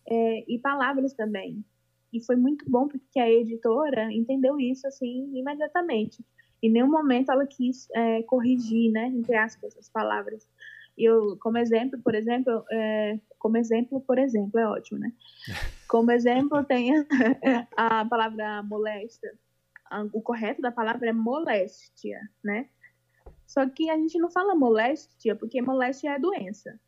é, e palavras também. E foi muito bom porque a editora entendeu isso assim imediatamente. Em nenhum momento ela quis é, corrigir, né, entre aspas, as palavras. Eu, como exemplo, por exemplo, é, como exemplo, por exemplo, é ótimo, né? Como exemplo, tem a palavra molesta. O correto da palavra é moléstia, né? Só que a gente não fala moléstia, porque moléstia é doença.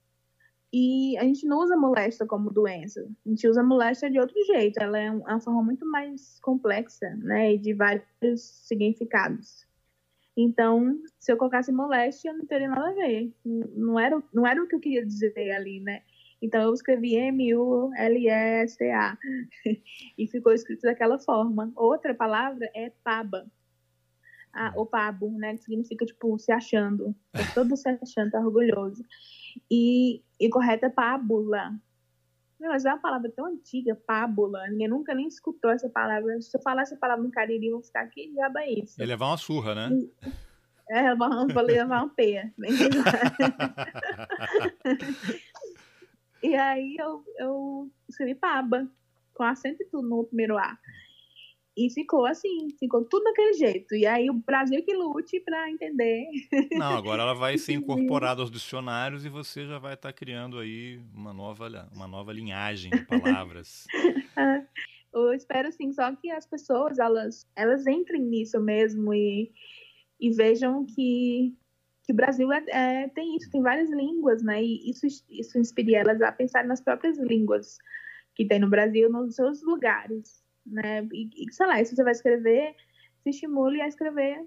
E a gente não usa moléstia como doença. A gente usa moléstia de outro jeito. Ela é uma forma muito mais complexa, né? E de vários significados. Então, se eu colocasse moléstia, não teria nada a ver. Não era, não era o que eu queria dizer ali, né? Então, eu escrevi M-U-L-E-S-T-A. e ficou escrito daquela forma. Outra palavra é paba. Ah, o pabo, né? Que significa, tipo, se achando. Tá todo se achando, tá orgulhoso. E, e correto é pábula. Não, mas é uma palavra tão antiga, pábula. Ninguém nunca nem escutou essa palavra. Se eu falar essa palavra no Cariri, vão ficar aqui, diabo é isso. É levar uma surra, né? É, vou levar uma peia. e aí eu, eu escrevi paba, com acento e tudo no primeiro A. E ficou assim, ficou tudo daquele jeito. E aí o Brasil que lute para entender. Não, agora ela vai ser incorporada aos dicionários e você já vai estar tá criando aí uma nova, uma nova linhagem de palavras. Eu espero sim, só que as pessoas elas, elas entrem nisso mesmo e, e vejam que, que o Brasil é, é, tem isso, tem várias línguas, né? E isso, isso inspira elas a pensar nas próprias línguas que tem no Brasil, nos seus lugares né? E, e sei lá, se você vai escrever, se estimule a escrever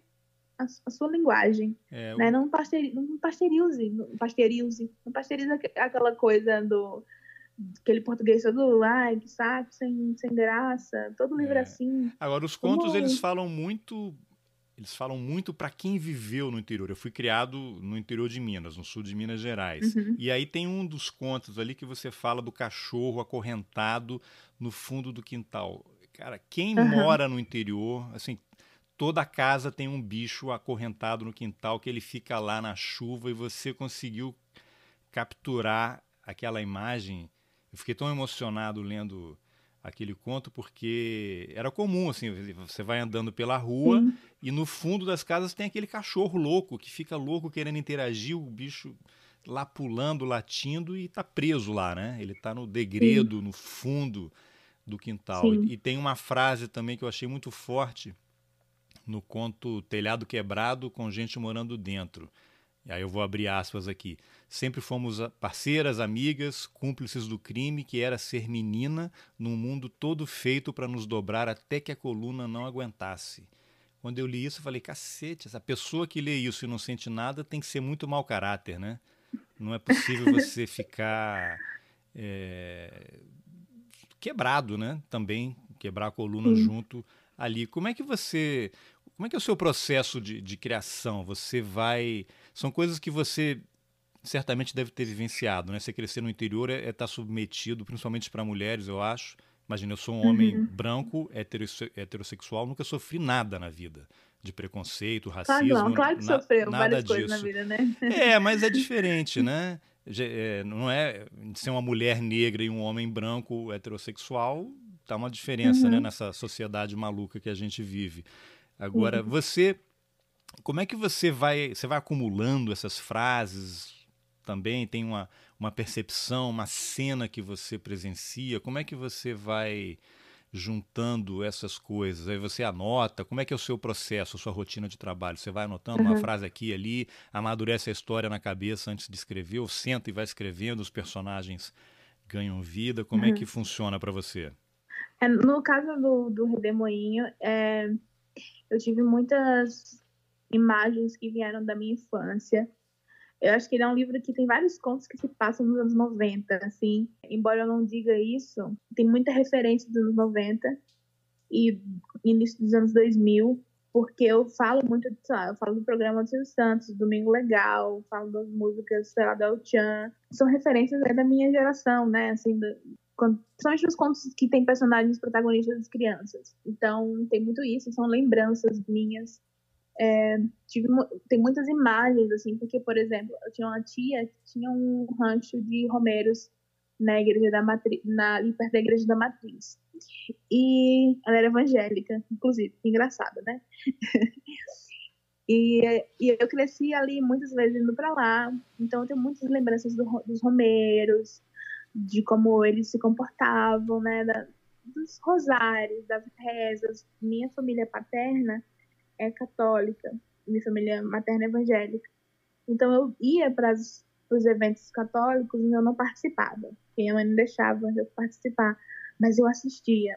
a, a sua linguagem, é, né? Não, pasteri, não pasteurize, não pasteurize, não pasteurize aquela coisa do aquele português todo, ai, que saco, sem, sem graça, todo livro é. assim. Agora, os contos, como... eles falam muito eles falam muito para quem viveu no interior. Eu fui criado no interior de Minas, no sul de Minas Gerais. Uhum. E aí tem um dos contos ali que você fala do cachorro acorrentado no fundo do quintal. Cara, quem uhum. mora no interior, assim, toda casa tem um bicho acorrentado no quintal que ele fica lá na chuva e você conseguiu capturar aquela imagem. Eu fiquei tão emocionado lendo aquele conto porque era comum assim, você vai andando pela rua Sim. e no fundo das casas tem aquele cachorro louco que fica louco querendo interagir, o bicho lá pulando, latindo e tá preso lá, né? Ele tá no degredo, Sim. no fundo do quintal. E, e, tem uma frase também que eu achei muito forte no conto Telhado Quebrado com gente morando dentro. E aí eu vou abrir aspas aqui. Sempre fomos parceiras, amigas, cúmplices do crime que era ser menina num mundo todo feito para nos dobrar até que a coluna não aguentasse. Quando eu li isso, eu falei, cacete, essa pessoa que lê isso e não sente nada tem que ser muito mau caráter, né? Não é possível você ficar é, quebrado, né? Também quebrar a coluna Sim. junto ali. Como é que você, como é que é o seu processo de, de criação? Você vai, são coisas que você certamente deve ter vivenciado, né? Você crescer no interior é estar é tá submetido, principalmente para mulheres, eu acho. Imagina, eu sou um homem uhum. branco, heterossexual, nunca sofri nada na vida de preconceito, racismo. Claro, não, claro que na, sofreu nada várias disso. coisas na vida, né? É, mas é diferente, né? É, não é ser uma mulher negra e um homem branco heterossexual, tá uma diferença, né, uhum. né, nessa sociedade maluca que a gente vive. Agora, uhum. você como é que você vai, você vai acumulando essas frases também? Tem uma, uma percepção, uma cena que você presencia? Como é que você vai juntando essas coisas? Aí você anota, como é que é o seu processo, a sua rotina de trabalho? Você vai anotando uhum. uma frase aqui e ali, amadurece a história na cabeça antes de escrever, ou senta e vai escrevendo, os personagens ganham vida. Como uhum. é que funciona para você? É, no caso do, do Redemoinho, é, eu tive muitas imagens que vieram da minha infância eu acho que ele é um livro que tem vários contos que se passam nos anos 90, assim. Embora eu não diga isso, tem muita referência dos anos 90 e início dos anos 2000, porque eu falo muito, sei lá, eu falo do programa do Silvio Santos, Domingo Legal, falo das músicas, sei lá, El Chan. São referências da minha geração, né, assim, do, principalmente nos contos que tem personagens protagonistas crianças. Então, tem muito isso, são lembranças minhas. É, tive, tem muitas imagens, assim, porque, por exemplo, eu tinha uma tia que tinha um rancho de romeiros na igreja da matriz, na, perto da igreja da matriz. E ela era evangélica, inclusive, engraçado, né? e, e, eu cresci ali muitas vezes indo para lá, então eu tenho muitas lembranças do, dos romeiros, de como eles se comportavam, né? Da, dos rosários, das rezas. Minha família paterna é católica, minha família materna é evangélica. Então eu ia para os eventos católicos e eu não participava. Minha mãe não deixava eu participar, mas eu assistia.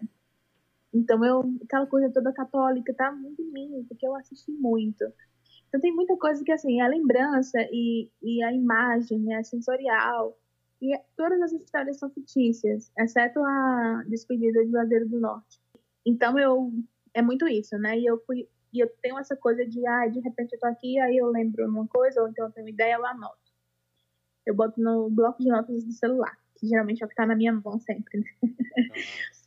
Então eu, aquela coisa toda católica tá muito em mim, porque eu assisti muito. Então tem muita coisa que assim, a lembrança e, e a imagem, é sensorial, e todas as histórias são fictícias, exceto a despedida de Ladeiro do Norte. Então eu é muito isso, né? E eu fui e eu tenho essa coisa de, ah, de repente eu tô aqui, aí eu lembro uma coisa, ou então eu tenho uma ideia, eu anoto. Eu boto no bloco de notas do celular, que geralmente é o que tá na minha mão sempre, né?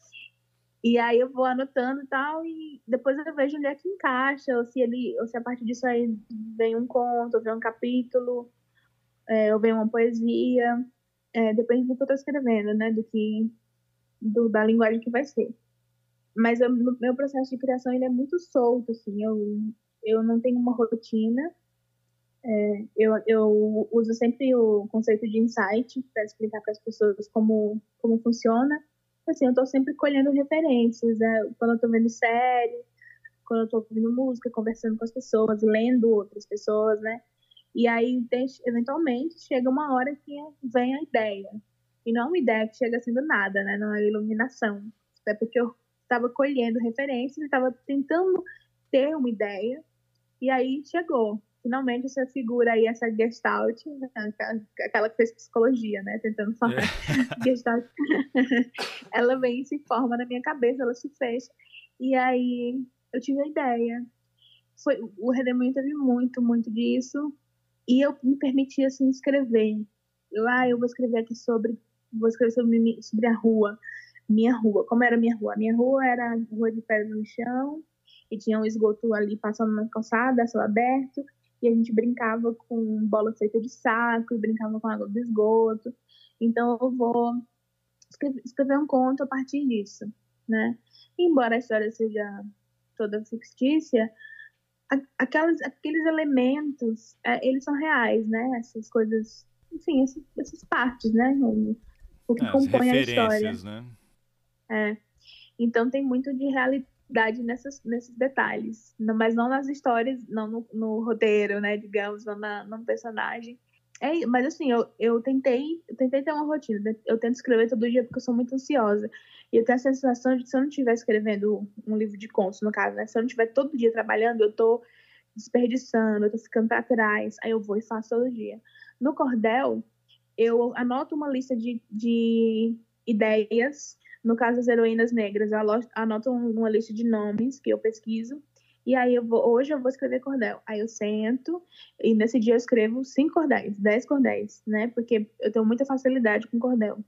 E aí eu vou anotando e tal, e depois eu vejo onde é que encaixa, ou se ele, ou se a partir disso aí vem um conto, ou vem um capítulo, é, ou vem uma poesia. É, depende do que eu estou escrevendo, né? Do que do, da linguagem que vai ser. Mas o meu processo de criação ele é muito solto, assim. Eu, eu não tenho uma rotina. É, eu, eu uso sempre o conceito de insight para explicar para as pessoas como, como funciona. Assim, eu estou sempre colhendo referências. Né? Quando eu estou vendo série, quando eu estou ouvindo música, conversando com as pessoas, lendo outras pessoas, né? E aí, eventualmente, chega uma hora que vem a ideia. E não é uma ideia que chega assim nada, né? Não é iluminação. É porque eu estava colhendo referências, estava tentando ter uma ideia. E aí chegou. Finalmente essa figura aí, essa gestalt, né? aquela que fez psicologia, né? Tentando formar é. gestalt. ela vem e se forma na minha cabeça, ela se fecha. E aí eu tive a ideia. Foi, o Redemoinho teve muito, muito disso. E eu me permiti, assim, escrever. Eu, ah, eu vou escrever aqui sobre, vou escrever sobre, sobre a rua, minha rua. Como era minha rua? Minha rua era rua de pedra no chão, e tinha um esgoto ali passando na calçada, céu aberto, e a gente brincava com bola feita de saco, e brincava com água do esgoto. Então eu vou escrever, um conto a partir disso, né? E embora a história seja toda fictícia, aquelas, aqueles elementos, é, eles são reais, né? Essas coisas, enfim, essas, essas partes, né? O, o que é, compõe a história. Né? É. Então tem muito de realidade nessas, nesses detalhes, mas não nas histórias, não no, no roteiro, né? Digamos, não na, no personagem. É, mas assim, eu, eu tentei, eu tentei ter uma rotina. Eu tento escrever todo dia porque eu sou muito ansiosa. E eu tenho a sensação de que se eu não estiver escrevendo um livro de contos, no caso, né? Se eu não estiver todo dia trabalhando, eu tô desperdiçando, eu tô ficando para trás. Aí eu vou e faço todo dia. No cordel, eu anoto uma lista de, de ideias. No caso das heroínas negras, eu anoto uma lista de nomes que eu pesquiso e aí eu vou, hoje eu vou escrever cordel. Aí eu sento e nesse dia eu escrevo cinco cordéis, dez cordéis, né? Porque eu tenho muita facilidade com cordel.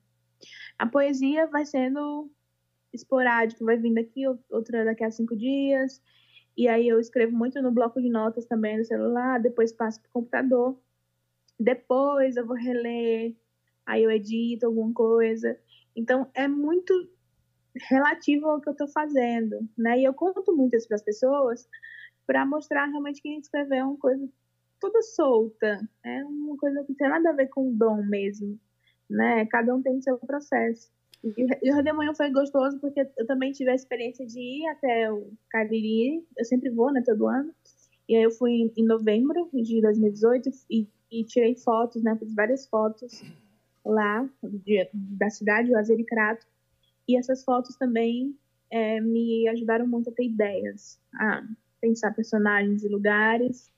A poesia vai sendo esporádico, vai vindo aqui, outra daqui a cinco dias. E aí eu escrevo muito no bloco de notas também no celular, depois passo para o computador. Depois eu vou reler, aí eu edito alguma coisa. Então é muito relativo ao que eu estou fazendo, né? E eu conto muito isso para as pessoas para mostrar realmente que escrever é uma coisa toda solta, é uma coisa que não tem nada a ver com o dom mesmo, né? Cada um tem seu processo. E o Redemoinho foi gostoso porque eu também tive a experiência de ir até o Cariri, eu sempre vou, né, todo ano. E aí eu fui em novembro de 2018 e, e tirei fotos, né, fiz várias fotos lá de, da cidade, o Azericrato. E essas fotos também é, me ajudaram muito a ter ideias, a pensar personagens e lugares.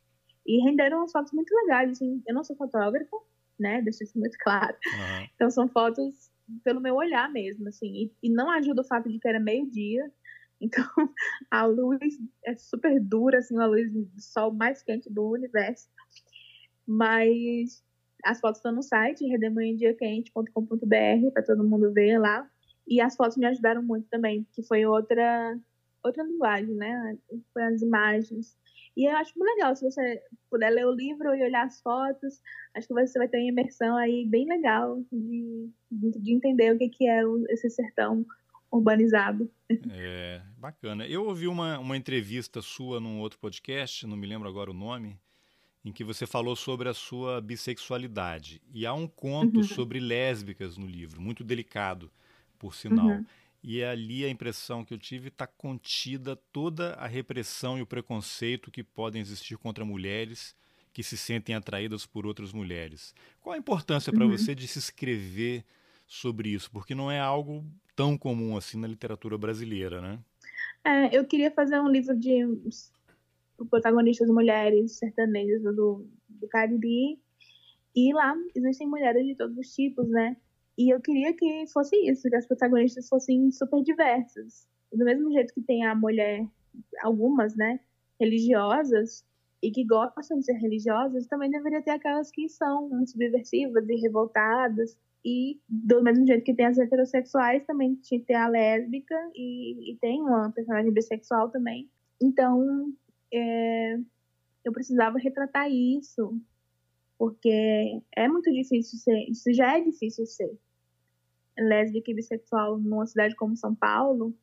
E renderam umas fotos muito legais. Assim. Eu não sou fotógrafa, né? Deixa isso muito claro. Uhum. Então são fotos pelo meu olhar mesmo, assim. E, e não ajuda o fato de que era meio-dia. Então a luz é super dura, assim, a luz do sol mais quente do universo. Mas as fotos estão no site redemoindiaquente.com.br para todo mundo ver lá. E as fotos me ajudaram muito também, que foi outra outra linguagem, né? Foi as imagens. E eu acho muito legal se você puder ler o livro e olhar as fotos. Acho que você vai ter uma imersão aí bem legal de, de entender o que, que é esse sertão urbanizado. É, bacana. Eu ouvi uma, uma entrevista sua num outro podcast, não me lembro agora o nome, em que você falou sobre a sua bissexualidade. E há um conto uhum. sobre lésbicas no livro, muito delicado, por sinal. Uhum. E ali a impressão que eu tive está contida toda a repressão e o preconceito que podem existir contra mulheres que se sentem atraídas por outras mulheres. Qual a importância para uhum. você de se escrever sobre isso? Porque não é algo tão comum assim na literatura brasileira, né? É, eu queria fazer um livro de protagonistas mulheres sertanejas do, do Cariri. E lá existem mulheres de todos os tipos, né? E eu queria que fosse isso, que as protagonistas fossem super diversas. Do mesmo jeito que tem a mulher, algumas, né, religiosas, e que gostam de ser religiosas, também deveria ter aquelas que são subversivas e revoltadas. E do mesmo jeito que tem as heterossexuais, também tinha que ter a lésbica e, e tem uma personagem bissexual também. Então, é, eu precisava retratar isso, porque é muito difícil ser, isso já é difícil ser lésbica e bissexual numa cidade como São Paulo,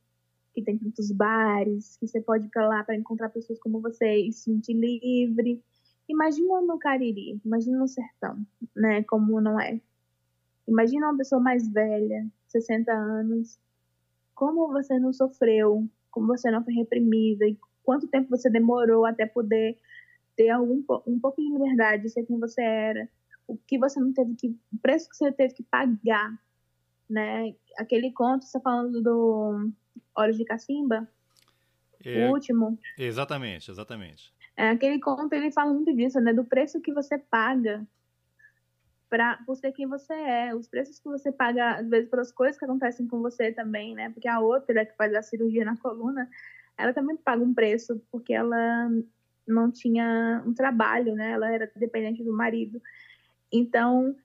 que tem tantos bares, que você pode ir para lá para encontrar pessoas como você e se sentir livre. Imagina no Cariri, imagina no sertão, né, como não é. Imagina uma pessoa mais velha, 60 anos, como você não sofreu, como você não foi reprimida e quanto tempo você demorou até poder ter algum um pouco de liberdade, ser quem você era, o que você não teve que, o preço que você teve que pagar né? Aquele conto, você está falando do Olhos de Cacimba? É, o último? Exatamente, exatamente. É, aquele conto, ele fala muito disso, né? Do preço que você paga para por ser quem você é, os preços que você paga, às vezes, pelas coisas que acontecem com você também, né? Porque a outra que faz a cirurgia na coluna, ela também paga um preço, porque ela não tinha um trabalho, né? Ela era dependente do marido. Então,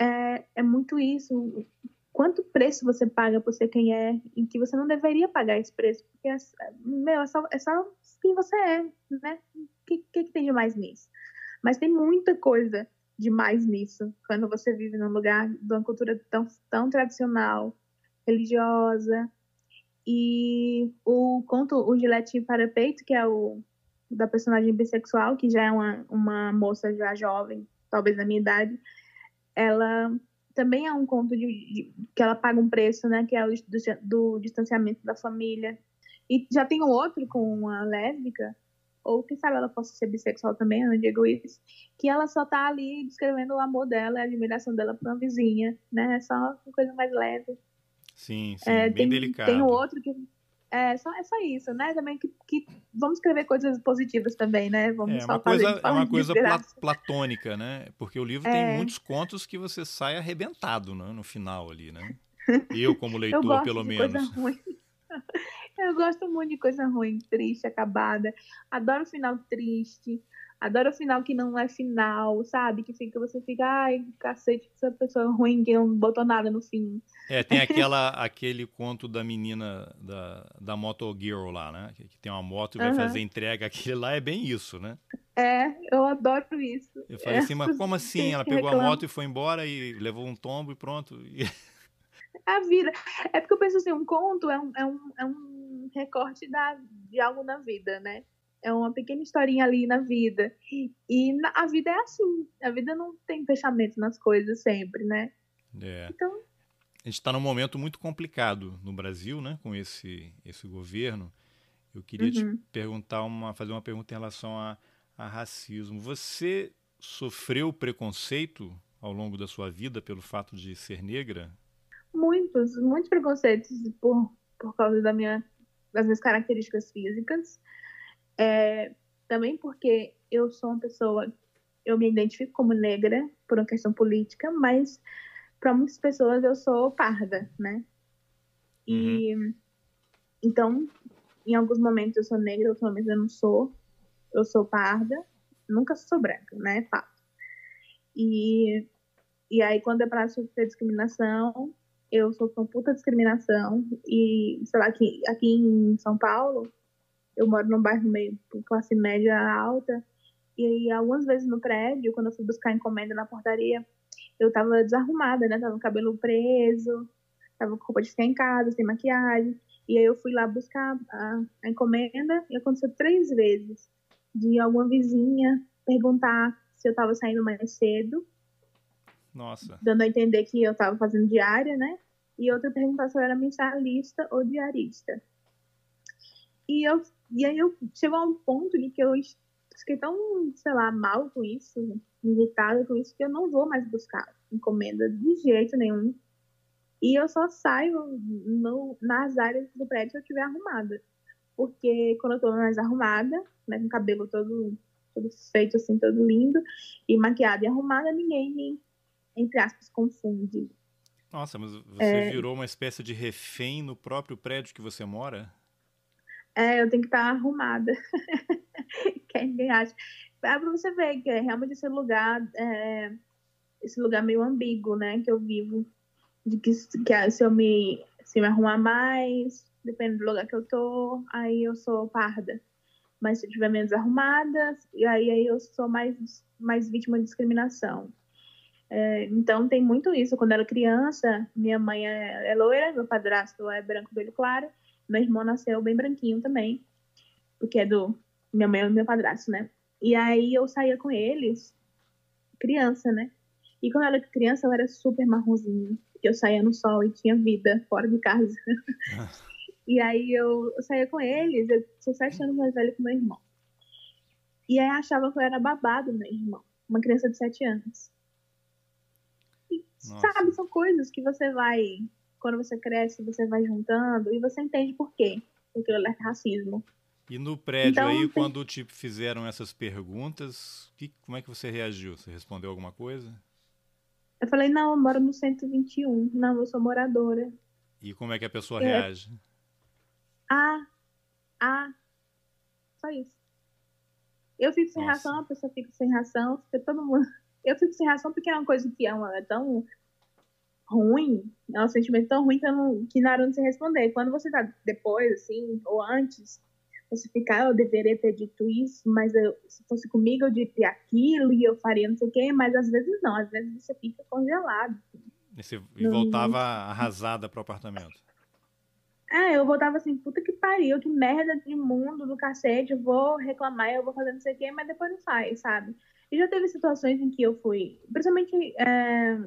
é, é muito isso quanto preço você paga por ser quem é, em que você não deveria pagar esse preço, porque é, meu, é, só, é só quem você é, né? O que, que, que, tem de mais nisso? Mas tem muita coisa de mais nisso, quando você vive num lugar de uma cultura tão, tão tradicional, religiosa, e o conto O Gilete para Peito, que é o da personagem bissexual, que já é uma, uma moça já jovem, talvez da minha idade, ela também é um conto de, de, que ela paga um preço, né? Que é o do, do, distanciamento da família. E já tem um outro com uma lésbica, ou quem sabe ela possa ser bissexual também, eu não digo isso, que ela só tá ali descrevendo o amor dela, a admiração dela por uma vizinha, né? É só uma coisa mais leve. Sim, sim, é, bem tem, delicado. Tem o outro que é só, é só isso, né? Também que, que vamos escrever coisas positivas também, né? Vamos é uma coisa, é uma coisa platônica, né? Porque o livro é. tem muitos contos que você sai arrebentado né? no final ali, né? Eu, como leitor, Eu pelo menos. Eu gosto muito de coisa ruim, triste, acabada. Adoro final triste. Adoro o final que não é final, sabe? Que fica, você fica, ai, cacete, essa pessoa ruim que não botou nada no fim. É, tem aquela, aquele conto da menina da, da Moto Girl lá, né? Que, que tem uma moto e vai uhum. fazer entrega. Aquele lá é bem isso, né? É, eu adoro isso. Eu falei é. assim, mas como assim? Ela pegou reclama. a moto e foi embora e levou um tombo e pronto. A vida. É porque eu penso assim, um conto é um, é um, é um recorte da, de algo na vida, né? É uma pequena historinha ali na vida. E na, a vida é assim. A vida não tem fechamento nas coisas sempre, né? É. Então. A gente está num momento muito complicado no Brasil, né? Com esse, esse governo. Eu queria uhum. te perguntar uma, fazer uma pergunta em relação a, a racismo. Você sofreu preconceito ao longo da sua vida pelo fato de ser negra? Muitos, muitos preconceitos por, por causa da minha, das minhas características físicas. É, também porque eu sou uma pessoa, eu me identifico como negra por uma questão política, mas para muitas pessoas eu sou parda, né? E uhum. então, em alguns momentos eu sou negra, outros momentos eu não sou. Eu sou parda, nunca sou branca, né? Fato. E, e aí, quando é para sofrer discriminação, eu sofro uma puta discriminação e, sei lá, aqui, aqui em São Paulo, eu moro num bairro meio classe média alta e aí, algumas vezes no prédio, quando eu fui buscar encomenda na portaria, eu tava desarrumada, né? Tava com o cabelo preso, tava com roupa de ficar em casa, sem maquiagem. E aí eu fui lá buscar a, a encomenda e aconteceu três vezes de alguma vizinha perguntar se eu tava saindo mais cedo. Nossa. Dando a entender que eu tava fazendo diária, né? E outra perguntar se eu era mensalista ou diarista. E, eu, e aí eu chegou a um ponto de que eu fiquei tão, sei lá, mal com isso, irritada com isso, que eu não vou mais buscar encomenda de jeito nenhum. E eu só saio no, nas áreas do prédio que eu estiver arrumada. Porque quando eu tô mais arrumada, né, com o cabelo todo, todo feito assim, todo lindo, e maquiada e arrumada, ninguém me, entre aspas, confunde. Nossa, mas você é... virou uma espécie de refém no próprio prédio que você mora? É, eu tenho que estar arrumada. que ninguém acha. É pra você ver que é realmente esse lugar, é, esse lugar meio ambíguo, né, que eu vivo. De que, que se eu me, se me arrumar mais, depende do lugar que eu tô, aí eu sou parda. Mas se eu estiver menos arrumada, aí, aí eu sou mais, mais vítima de discriminação. É, então tem muito isso. Quando eu era criança, minha mãe é, é loira, meu padrasto é branco, belo claro, meu irmão nasceu bem branquinho também, porque é do minha mãe e meu padrasto, né? E aí eu saía com eles, criança, né? E quando eu era criança, eu era super marronzinho. Porque eu saía no sol e tinha vida fora de casa. e aí eu, eu, saía com eles, eu sou sete anos mais velha que meu irmão. E aí achava que eu era babado meu irmão, uma criança de sete anos. E, sabe, são coisas que você vai, quando você cresce, você vai juntando e você entende por quê. Porque é racismo. E no prédio então, aí, quando te fizeram essas perguntas, que, como é que você reagiu? Você respondeu alguma coisa? Eu falei, não, eu moro no 121. Não, eu sou moradora. E como é que a pessoa é... reage? Ah, ah, só isso. Eu fico sem Nossa. ração, a pessoa fica sem ração, fica todo mundo. Eu fico sem ração porque é uma coisa que é, uma, é tão ruim, é um sentimento tão ruim que, eu não, que na hora não sei responder. Quando você tá depois, assim, ou antes, você ficar, ah, eu deveria ter dito isso, mas eu, se fosse comigo eu diria aquilo e eu faria não sei o quê, mas às vezes não, às vezes você fica congelado. E, você, e voltava arrasada pro apartamento. É, eu voltava assim, puta que pariu, que merda de mundo do cacete, eu vou reclamar, eu vou fazer não sei o quê, mas depois não faz, sabe? E já teve situações em que eu fui, principalmente é,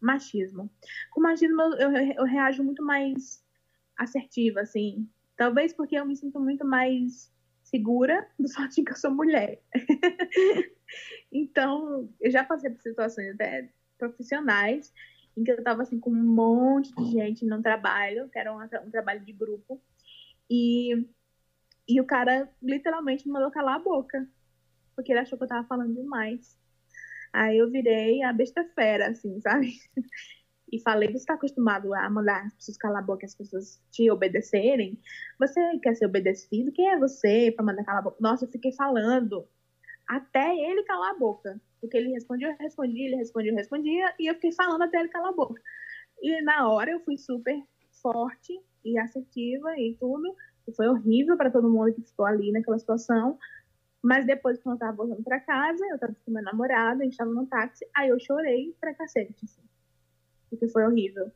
machismo. Com machismo eu, eu, eu reajo muito mais assertiva, assim, Talvez porque eu me sinto muito mais segura do fato de que eu sou mulher. então, eu já passei por situações até profissionais em que eu tava assim com um monte de gente no trabalho, que era um, um trabalho de grupo, e, e o cara literalmente me mandou calar a boca, porque ele achou que eu tava falando demais. Aí eu virei a besta fera, assim, sabe? e falei, você está acostumado a mandar as pessoas calar a boca, as pessoas te obedecerem? Você quer ser obedecido? Quem é você para mandar calar a boca? Nossa, eu fiquei falando até ele calar a boca. Porque ele respondia, eu respondia, ele respondia, eu respondia, e eu fiquei falando até ele calar a boca. E na hora eu fui super forte e assertiva e tudo. E foi horrível para todo mundo que ficou ali naquela situação. Mas depois, quando eu tava voltando para casa, eu tava com meu namorado, a gente tava no táxi, aí eu chorei pra cacete, assim porque foi horrível.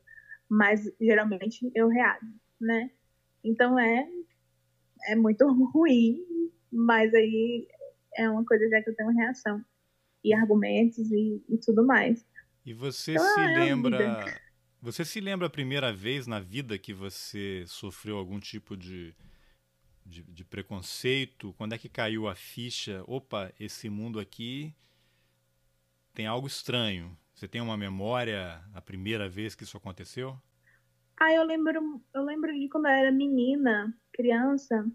Mas geralmente eu reajo, né? Então é, é muito ruim, mas aí é uma coisa já que eu tenho reação. E argumentos e, e tudo mais. E você então, se é lembra. Você se lembra a primeira vez na vida que você sofreu algum tipo de, de, de, preconceito? Quando é que caiu a ficha? Opa, esse mundo aqui tem algo estranho. Você tem uma memória a primeira vez que isso aconteceu? Ah, eu lembro, eu lembro de quando eu era menina, criança,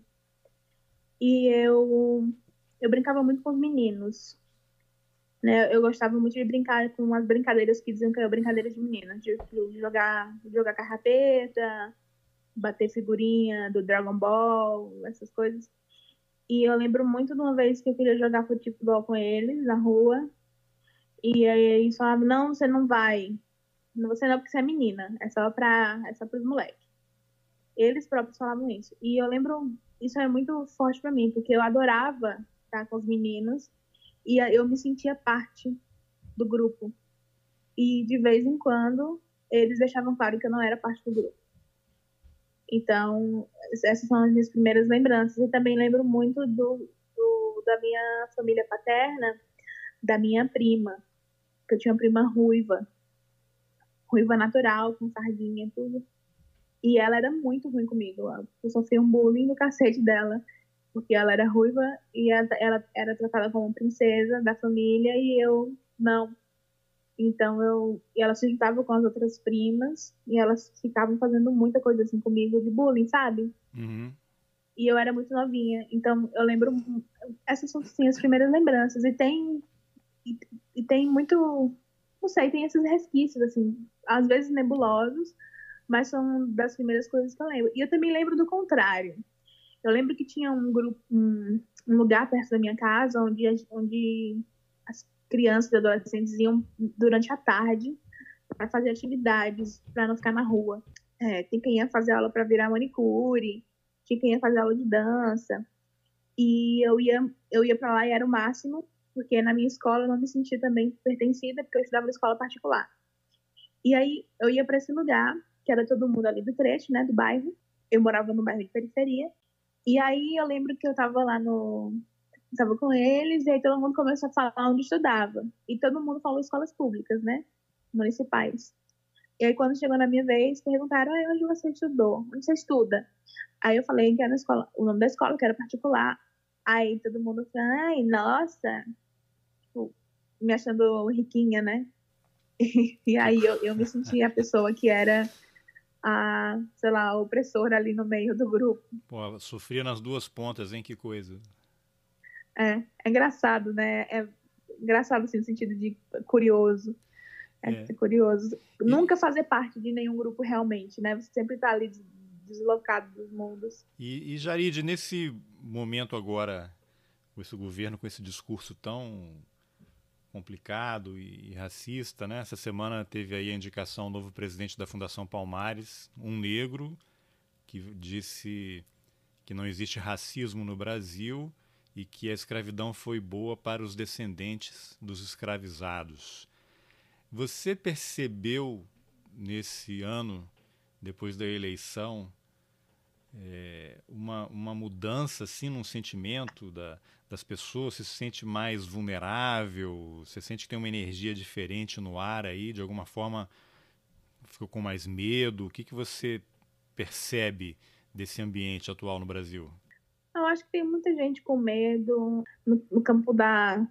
e eu eu brincava muito com os meninos. Né? Eu gostava muito de brincar com as brincadeiras que diziam que eram brincadeiras de menina, de, de jogar, de jogar carrapeta, bater figurinha do Dragon Ball, essas coisas. E eu lembro muito de uma vez que eu queria jogar futebol com eles na rua, e aí eles falavam, não, você não vai. você não porque você é menina, é só para é só os moleques. Eles próprios falavam isso. E eu lembro, isso é muito forte para mim, porque eu adorava estar com os meninos e eu me sentia parte do grupo. E de vez em quando eles deixavam claro que eu não era parte do grupo. Então, essas são as minhas primeiras lembranças. E também lembro muito do, do da minha família paterna, da minha prima, que eu tinha uma prima ruiva, ruiva natural, com sardinha e tudo. E ela era muito ruim comigo. Eu sofri um bullying no cacete dela, porque ela era ruiva e ela, ela era tratada como princesa da família e eu não. Então eu, e ela se juntava com as outras primas e elas ficavam fazendo muita coisa assim comigo de bullying, sabe? Uhum. E eu era muito novinha, então eu lembro essas são sim as primeiras lembranças e tem e, e tem muito, não sei, tem esses resquícios assim, às vezes nebulosos, mas são das primeiras coisas que eu lembro. E eu também lembro do contrário. Eu lembro que tinha um grupo, um, um lugar perto da minha casa onde, onde as crianças e adolescentes iam durante a tarde para fazer atividades, para não ficar na rua. É, tem quem ia fazer aula para virar manicure, tinha quem ia fazer aula de dança. E eu ia, eu ia para lá e era o máximo, porque na minha escola eu não me sentia também pertencida, porque eu estudava em escola particular. E aí eu ia para esse lugar, que era todo mundo ali do trecho, né, do bairro. Eu morava no bairro de periferia. E aí eu lembro que eu tava lá no, estava com eles, e aí todo mundo começou a falar onde estudava. E todo mundo falou escolas públicas, né? Municipais. E aí, quando chegou na minha vez, perguntaram: ah, onde você estudou? Onde você estuda? Aí eu falei que era escola, o nome da escola, que era particular. Aí todo mundo falou: ai, nossa! Tipo, me achando riquinha, né? E, aí eu, eu me senti a pessoa que era a, sei lá, a opressora ali no meio do grupo. Pô, sofria nas duas pontas, hein? Que coisa. É, é engraçado, né? É engraçado assim, no sentido de curioso. É, é. curioso. E... Nunca fazer parte de nenhum grupo realmente, né? Você sempre tá ali deslocado dos mundos. E, e Jarid, nesse momento agora, com esse governo, com esse discurso tão complicado e, racista, né? Essa semana teve aí a indicação do novo presidente da Fundação Palmares, um negro, que disse que não existe racismo no Brasil e que a escravidão foi boa para os descendentes dos escravizados. Você percebeu nesse ano, depois da eleição, é, uma, uma mudança assim num sentimento da, das pessoas? Você se sente mais vulnerável? Você sente que tem uma energia diferente no ar aí? De alguma forma ficou com mais medo? O que, que você percebe desse ambiente atual no Brasil? Eu acho que tem muita gente com medo no, no campo da,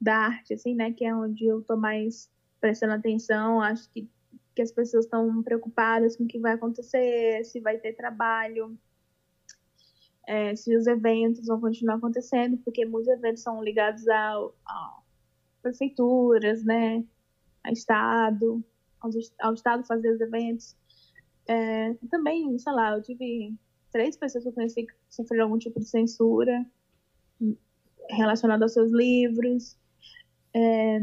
da arte, assim, né? Que é onde eu tô mais prestando atenção. Acho que, que as pessoas estão preocupadas com o que vai acontecer, se vai ter trabalho, é, se os eventos vão continuar acontecendo, porque muitos eventos são ligados ao, a prefeituras, né? A Estado, ao, ao Estado fazer os eventos. É, também, sei lá, eu tive três pessoas que eu conheci que sofreram algum tipo de censura relacionada aos seus livros. É,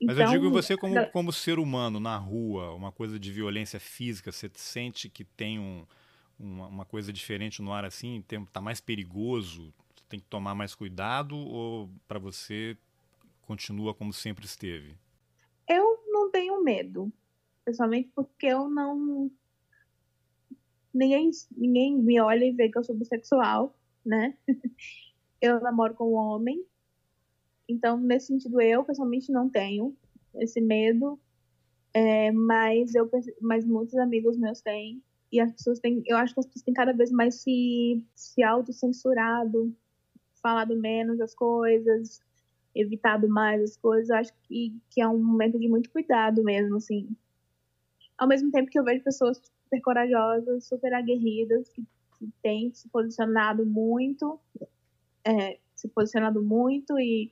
mas então, eu digo você como, como ser humano na rua, uma coisa de violência física, você sente que tem um, uma, uma, coisa diferente no ar assim, está mais perigoso, tem que tomar mais cuidado ou para você continua como sempre esteve? Eu não tenho medo, pessoalmente porque eu não ninguém, ninguém me olha e vê que eu sou bissexual, né? eu namoro com um homem. Então, nesse sentido, eu pessoalmente não tenho esse medo. É, mas eu mas muitos amigos meus têm e as pessoas têm eu acho que as pessoas têm cada vez mais se se autocensurado falado menos as coisas evitado mais as coisas eu acho que, que é um momento de muito cuidado mesmo assim ao mesmo tempo que eu vejo pessoas super corajosas, super aguerridas, que, que têm se posicionado muito, é, se posicionado muito e,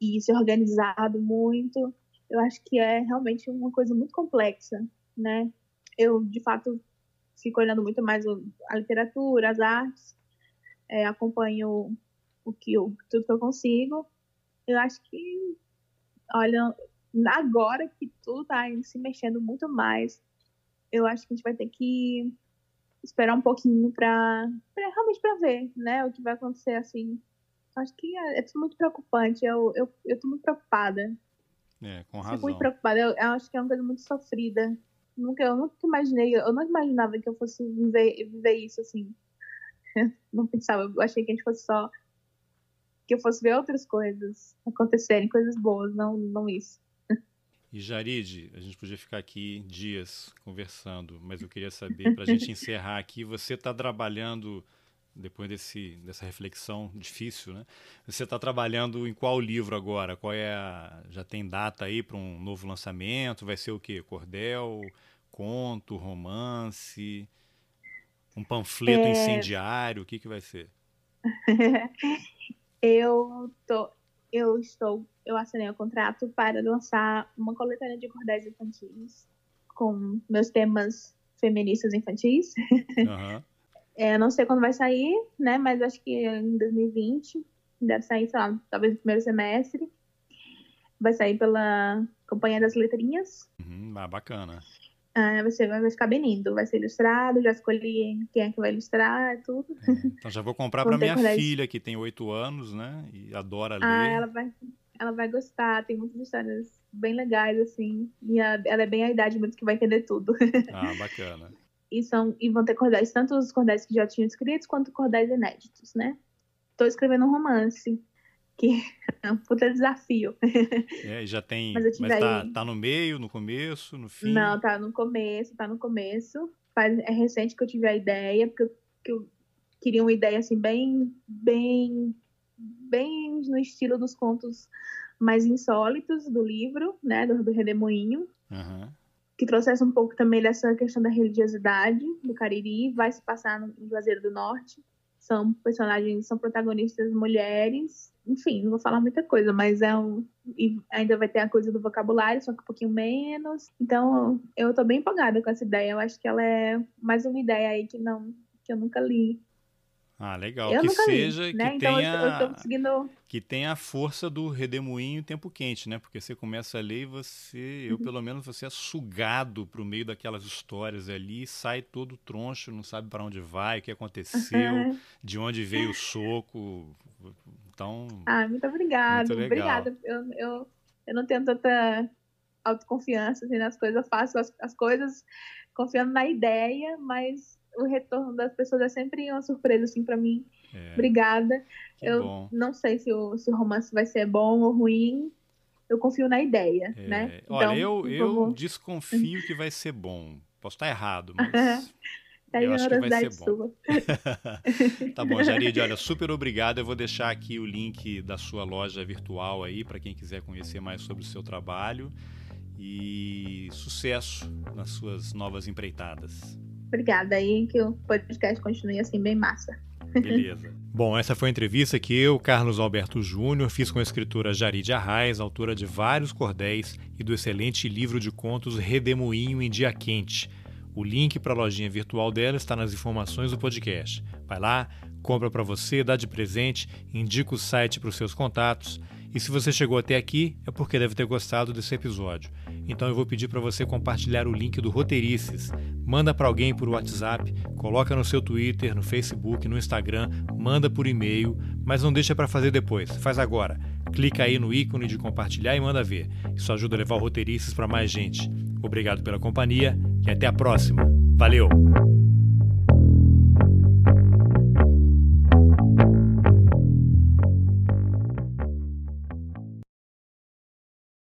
e se organizado muito. Eu acho que é realmente uma coisa muito complexa, né? Eu, de fato, fico olhando muito mais a literatura, as artes, é, acompanho o que eu, tudo que eu consigo. Eu acho que, olha, agora que tudo tá se mexendo muito mais, eu acho que a gente vai ter que esperar um pouquinho para realmente para ver, né, o que vai acontecer assim. Acho que é, é muito preocupante. Eu, eu, eu tô muito preocupada. É, com razão. Fico muito preocupada. Eu, eu, acho que é uma coisa muito sofrida. Nunca, eu nunca imaginei, eu não imaginava que eu fosse viver, viver isso assim. não pensava, eu achei que a gente fosse só. que eu fosse ver outras coisas acontecerem, coisas boas, não, não isso. E Jarid, a gente podia ficar aqui dias conversando, mas eu queria saber, para a gente encerrar aqui, você está trabalhando, depois desse, dessa reflexão difícil, né? Você está trabalhando em qual livro agora? Qual é a, já tem data aí para um novo lançamento? Vai ser o quê? Cordel, conto, romance, um panfleto é... incendiário? O que, que vai ser? eu tô, eu estou, eu assinei o contrato para lançar uma coletânea de cordéis infantis com meus temas feministas infantis. Uhum. é, não sei quando vai sair, né? Mas acho que em 2020 deve sair, sei lá, talvez no primeiro semestre. Vai sair pela Companhia das Letrinhas. Uhum, ah, bacana. Ah, vai, ser, vai ficar bem lindo, vai ser ilustrado, já escolhi quem é que vai ilustrar, tudo. É, então já vou comprar para minha filha, que tem oito anos, né? E adora ah, ler. Ah, ela vai, ela vai gostar, tem muitas histórias bem legais, assim. E a, ela é bem a idade mesmo que vai entender tudo. Ah, bacana. e, são, e vão ter cordéis, tanto os cordéis que já tinham escritos, quanto cordéis inéditos, né? Tô escrevendo um romance que é um puta desafio. É, já tem. Mas, mas tá, aí... tá, no meio, no começo, no fim? Não, tá no começo, tá no começo. Faz, é recente que eu tive a ideia, porque eu, que eu queria uma ideia assim, bem, bem, bem no estilo dos contos mais insólitos do livro, né? Do, do Redemoinho. Uhum. Que trouxesse um pouco também dessa questão da religiosidade do Cariri, vai se passar no Juazeiro do Norte. São personagens, são protagonistas mulheres enfim, não vou falar muita coisa, mas é um. E ainda vai ter a coisa do vocabulário, só que um pouquinho menos. Então, eu tô bem empolgada com essa ideia. Eu acho que ela é mais uma ideia aí que não que eu nunca li. Ah, legal. Eu que seja li, né? que então, tenha conseguindo... que tenha a força do redemoinho tempo quente, né? Porque você começa a ler e você, eu uhum. pelo menos, você é sugado para o meio daquelas histórias ali, sai todo troncho, não sabe para onde vai, o que aconteceu, de onde veio o soco. Então. Ah, muito obrigada. Muito obrigada. Eu, eu, eu não tenho tanta autoconfiança assim, nas coisas, eu faço as, as coisas confiando na ideia, mas o retorno das pessoas é sempre uma surpresa assim para mim. É. Obrigada. Que eu bom. não sei se o, se o romance vai ser bom ou ruim. Eu confio na ideia, é. né? Olha, então, eu, eu desconfio que vai ser bom. Posso estar errado, mas Tá eu acho que vai ser bom. tá bom, Jarid, olha, super obrigado. Eu vou deixar aqui o link da sua loja virtual aí para quem quiser conhecer mais sobre o seu trabalho e sucesso nas suas novas empreitadas. Obrigada aí, que o podcast continue assim bem massa. Beleza. Bom, essa foi a entrevista que eu, Carlos Alberto Júnior, fiz com a escritora Jarid Arraes, autora de vários cordéis e do excelente livro de contos Redemoinho em Dia Quente o link para a lojinha virtual dela está nas informações do podcast. Vai lá, compra para você, dá de presente, indica o site para os seus contatos. E se você chegou até aqui, é porque deve ter gostado desse episódio. Então eu vou pedir para você compartilhar o link do Roteirices. Manda para alguém por WhatsApp, coloca no seu Twitter, no Facebook, no Instagram, manda por e-mail, mas não deixa para fazer depois. Faz agora. Clica aí no ícone de compartilhar e manda ver. Isso ajuda a levar o Roteirices para mais gente. Obrigado pela companhia e até a próxima. Valeu!